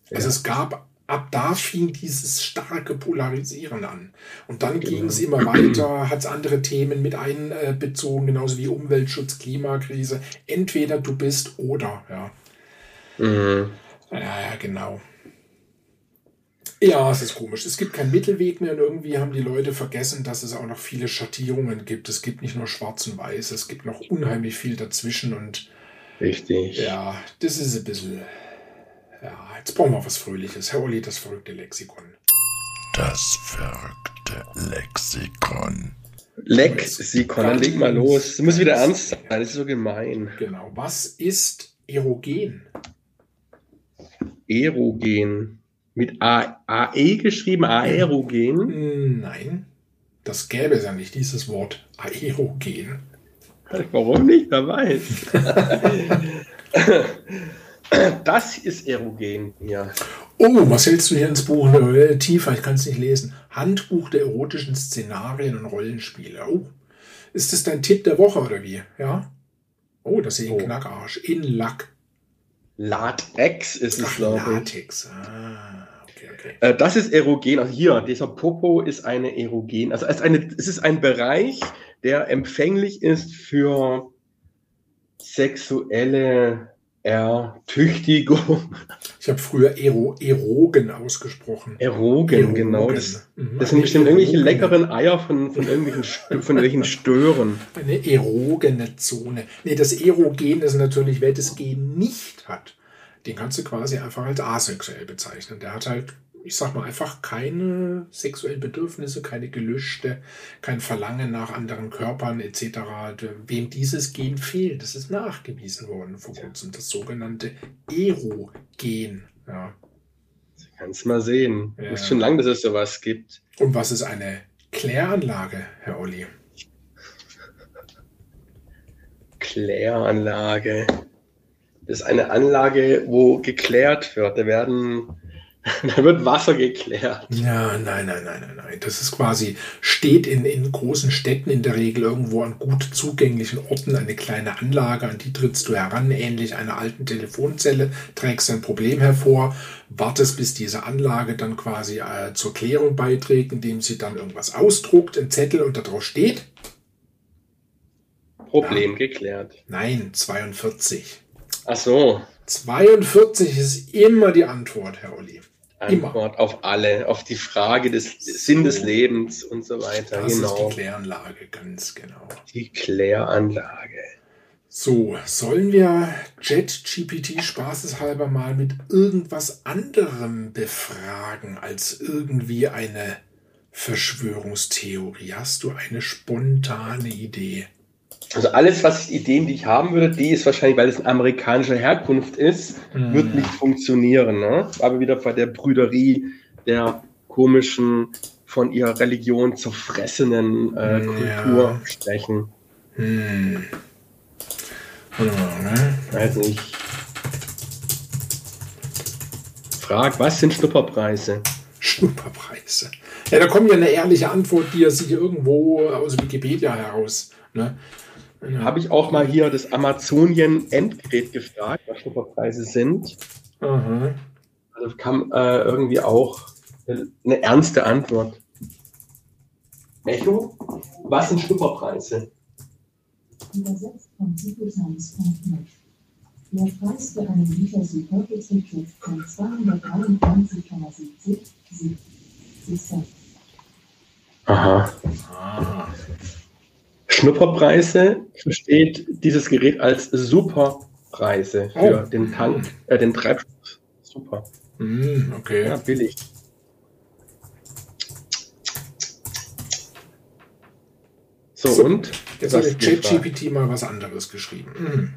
A: Ja. Also es gab, ab da fing dieses starke Polarisieren an. Und dann genau. ging es immer weiter, hat es andere Themen mit einbezogen, genauso wie Umweltschutz, Klimakrise. Entweder du bist oder, ja. Mhm. Ja, ja, genau. Ja, es ist komisch. Es gibt keinen Mittelweg mehr und irgendwie haben die Leute vergessen, dass es auch noch viele Schattierungen gibt. Es gibt nicht nur schwarz und weiß, es gibt noch unheimlich viel dazwischen und
B: Richtig.
A: ja, das ist ein bisschen. Ja, jetzt brauchen wir was Fröhliches. Herr Olli, das verrückte Lexikon.
C: Das verrückte Lexikon.
B: Lexikon, dann leg mal los. Du musst wieder ernst sein, das ist so gemein.
A: Genau. Was ist Erogen?
B: Erogen. Mit A AE geschrieben, Aerogen.
A: Nein, das gäbe es ja nicht, dieses Wort Aerogen.
B: Warum nicht? Wer weiß. [laughs] Das ist Erogen, ja.
A: Oh, was hältst du hier ins Buch? Äh, tiefer, ich kann es nicht lesen. Handbuch der erotischen Szenarien und Rollenspiele. Oh, ist das dein Tipp der Woche oder wie? Ja? Oh, das ist ein
B: Oh.
A: Knackarsch. In Lack.
B: Latex ist es,
A: Ach,
B: glaube ich.
A: Latex. Ah, okay, okay.
B: Äh, Das ist erogen. Also hier, dieser Popo ist eine erogen. Also es ist, eine, es ist ein Bereich, der empfänglich ist für sexuelle Ertüchtigung.
A: Ich habe früher Ero, Erogen ausgesprochen.
B: Erogen,
A: Erogen.
B: genau. Das,
A: Mhm.
B: das sind bestimmt irgendwelche leckeren Eier von, von irgendwelchen, von irgendwelchen Stören.
A: Eine erogene Zone. Nee, das Erogen ist natürlich, wer das Gen nicht hat, den kannst du quasi einfach als asexuell bezeichnen. Der hat halt, ich sag mal, einfach keine sexuellen Bedürfnisse, keine Gelüste, kein Verlangen nach anderen Körpern etc. Wem dieses Gen fehlt, das ist nachgewiesen worden vor kurzem, das sogenannte Erogen. Ja.
B: Kannst mal sehen.
A: Ja.
B: Ist schon lange, dass es sowas gibt.
A: Und was ist eine Kläranlage, Herr Olli?
B: Kläranlage. Das ist eine Anlage, wo geklärt wird. Da werden, [laughs] da wird Wasser geklärt.
A: Ja, nein, nein, nein, nein, nein. Das ist quasi, steht in, in großen Städten in der Regel irgendwo an gut zugänglichen Orten eine kleine Anlage, an die trittst du heran, ähnlich einer alten Telefonzelle, trägst ein Problem hervor, wartest, bis diese Anlage dann quasi äh, zur Klärung beiträgt, indem sie dann irgendwas ausdruckt, ein Zettel und da drauf steht,
B: Problem geklärt.
A: nein, 42.
B: Ach so.
A: 42 ist immer die Antwort, Herr Olli. Immer.
B: Antwort auf alle, auf die Frage des Sinn des Lebens und so weiter.
A: Das ist
B: genau.
A: die Kläranlage, ganz genau.
B: Die Kläranlage.
A: So, sollen wir JetGPT spaßeshalber mal mit irgendwas anderem befragen als irgendwie eine Verschwörungstheorie? Hast du eine spontane Idee?
B: Also alles, was Ideen, die ich haben würde, die ist wahrscheinlich, weil es eine amerikanische Herkunft ist,
A: Hm.
B: wird nicht funktionieren. Ne? Aber wieder bei der Brüderie der komischen, von ihrer Religion zerfressenen äh,
A: Ja.
B: Kultur sprechen.
A: Hm. Warte mal, ne?
B: Weiß nicht. Frag, was sind Schnupperpreise?
A: Schnupperpreise. Ja, da kommt ja eine ehrliche Antwort, die er sich irgendwo aus Wikipedia heraus. Ne? Ja.
B: Habe ich auch mal hier das Amazonien-Endgerät gefragt, was Schnupperpreise sind.
A: Aha.
B: Also kam äh, irgendwie auch eine ernste Antwort. Echo, was sind Schnupperpreise?
D: Übersetzt von Citizens.net. Der Preis für einen Liter Super beträgt jetzt von 223,70 Cent.
B: Aha.
A: Ah.
B: Schnupperpreise versteht dieses Gerät als Superpreise für
A: Oh.
B: den Tank, äh, den Treibstoff. Super.
A: Hm, okay.
B: Ja, billig. So,
A: So,
B: und?
A: Jetzt hat? ChatGPT mal was anderes geschrieben. Hm.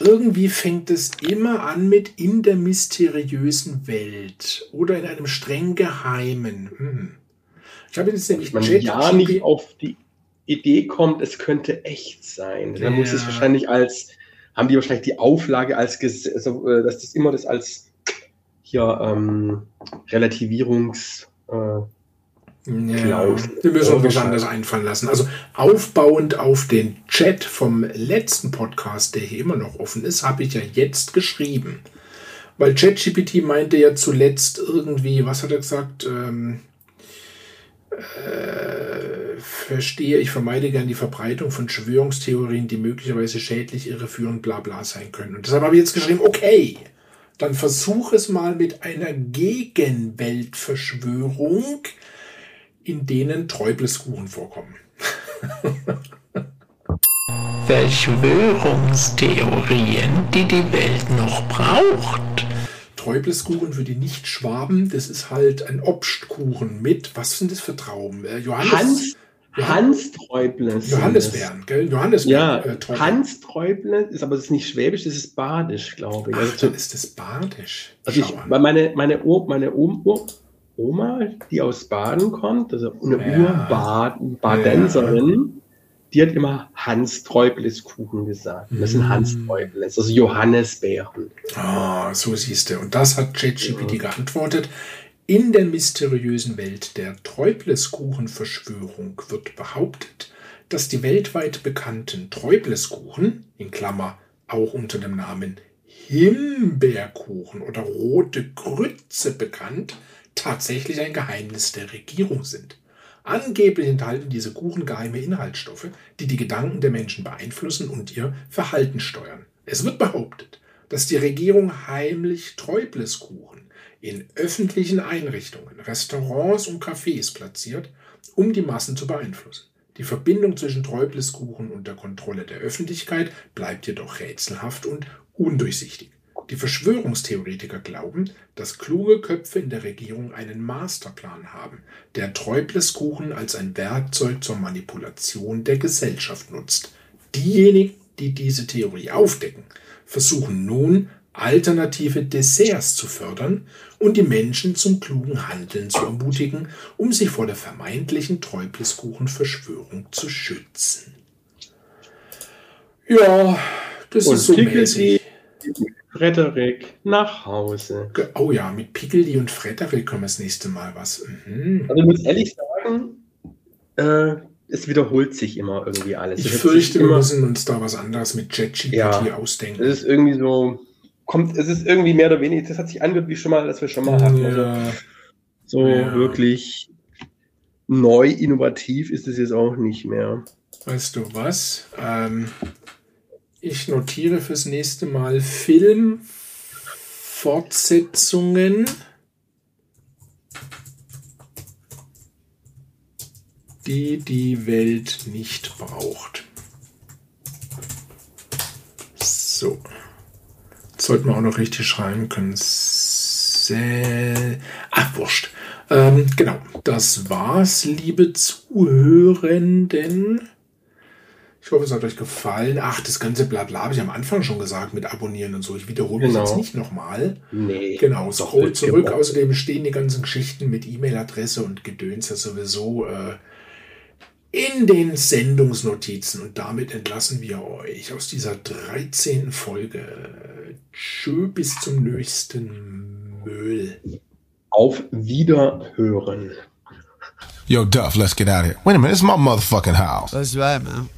A: Irgendwie fängt es immer an mit in der mysteriösen Welt oder in einem streng geheimen. Hm. Ich habe jetzt nämlich
B: man ja nicht auf die Idee kommt, es könnte echt sein. Dann muss es
A: Ja.
B: wahrscheinlich als, haben die wahrscheinlich die Auflage als, also, äh, dass das immer das als hier ähm, Relativierungs, äh,
A: Ja, wir müssen uns was anderes einfallen lassen. Also aufbauend auf den Chat vom letzten Podcast, der hier immer noch offen ist, habe ich ja jetzt geschrieben. Weil ChatGPT meinte ja zuletzt irgendwie, was hat er gesagt? Ähm, äh, verstehe, ich vermeide gern die Verbreitung von Verschwörungstheorien, die möglicherweise schädlich, irreführend, bla bla sein können. Und deshalb habe ich jetzt geschrieben, okay, dann versuch es mal mit einer Gegenweltverschwörung, in denen Träubleskuchen vorkommen.
E: Verschwörungstheorien, die die Welt noch braucht.
A: Träubleskuchen für die Nicht-Schwaben, das ist halt ein Obstkuchen mit, was sind das für Trauben? Äh, Johannes,
B: Hans, Hans Träuble. sind
A: Johannisbeeren, gell? Johannisbeeren.
B: Ja,
A: äh.
B: Hans Träuble ist aber das ist nicht schwäbisch, das ist badisch, glaube ich.
A: Ach,
B: Also,
A: dann ist das badisch.
B: also ich, meine, meine, o, meine Oma, Oma, die aus Baden kommt, also eine
A: Ja.
B: Ur-Badenserin, die hat immer Hans Träubles Kuchen gesagt. Das sind
A: Mm.
B: Hans Träubles, also Johannisbeeren.
A: Ah, so siehst du. Und das hat ChatGPT geantwortet. In der mysteriösen Welt der Träubleskuchen-Verschwörung wird behauptet, dass die weltweit bekannten Träubleskuchen, in Klammer auch unter dem Namen Himbeerkuchen oder rote Grütze bekannt, tatsächlich ein Geheimnis der Regierung sind. Angeblich enthalten diese Kuchen geheime Inhaltsstoffe, die die Gedanken der Menschen beeinflussen und ihr Verhalten steuern. Es wird behauptet, dass die Regierung heimlich Träubleskuchen in öffentlichen Einrichtungen, Restaurants und Cafés platziert, um die Massen zu beeinflussen. Die Verbindung zwischen Träubleskuchen und der Kontrolle der Öffentlichkeit bleibt jedoch rätselhaft und undurchsichtig. Die Verschwörungstheoretiker glauben, dass kluge Köpfe in der Regierung einen Masterplan haben, der Träubleskuchen als ein Werkzeug zur Manipulation der Gesellschaft nutzt. Diejenigen, die diese Theorie aufdecken, versuchen nun, alternative Desserts zu fördern und die Menschen zum klugen Handeln zu ermutigen, um sich vor der vermeintlichen Träubleskuchen-Verschwörung zu schützen. Ja, das
B: Und
A: ist so mäßig.
B: Frederik nach Hause.
A: Oh ja, mit Pickeldi und Frederik können wir das nächste Mal was. Mhm.
B: Also ich muss ehrlich sagen, äh, es wiederholt sich immer irgendwie alles.
A: Ich fürchte, wir müssen uns da was anderes mit ChatGPT
B: Ja.
A: ausdenken.
B: es ist irgendwie so, kommt, es ist irgendwie mehr oder weniger, das hat sich angehört wie schon mal, dass wir schon mal hatten. Also
A: ja,
B: so
A: Ja.
B: wirklich neu, innovativ ist es jetzt auch nicht mehr.
A: weißt du was? Ähm, ich notiere fürs nächste Mal Filmfortsetzungen. die die Welt nicht braucht. So. Jetzt sollten wir auch noch richtig schreiben können. Se Ach, wurscht. Ähm, genau, das war's, liebe Zuhörenden. Ich hoffe, es hat euch gefallen. Ach, das ganze Blabla habe ich am Anfang schon gesagt mit Abonnieren und so. Ich wiederhole
B: Genau.
A: jetzt nicht nochmal.
B: Nee.
A: Genau, scroll zurück.
B: gebrochen.
A: Außerdem stehen die ganzen Geschichten mit E-Mail-Adresse und Gedöns ja sowieso äh, in den Sendungsnotizen. Und damit entlassen wir euch aus dieser 13. Folge. Tschö, bis zum nächsten Müll.
B: Auf Wiederhören.
C: Yo, Duff, let's get out of here. Wait a minute, it's my motherfucking house.
F: That's right, man.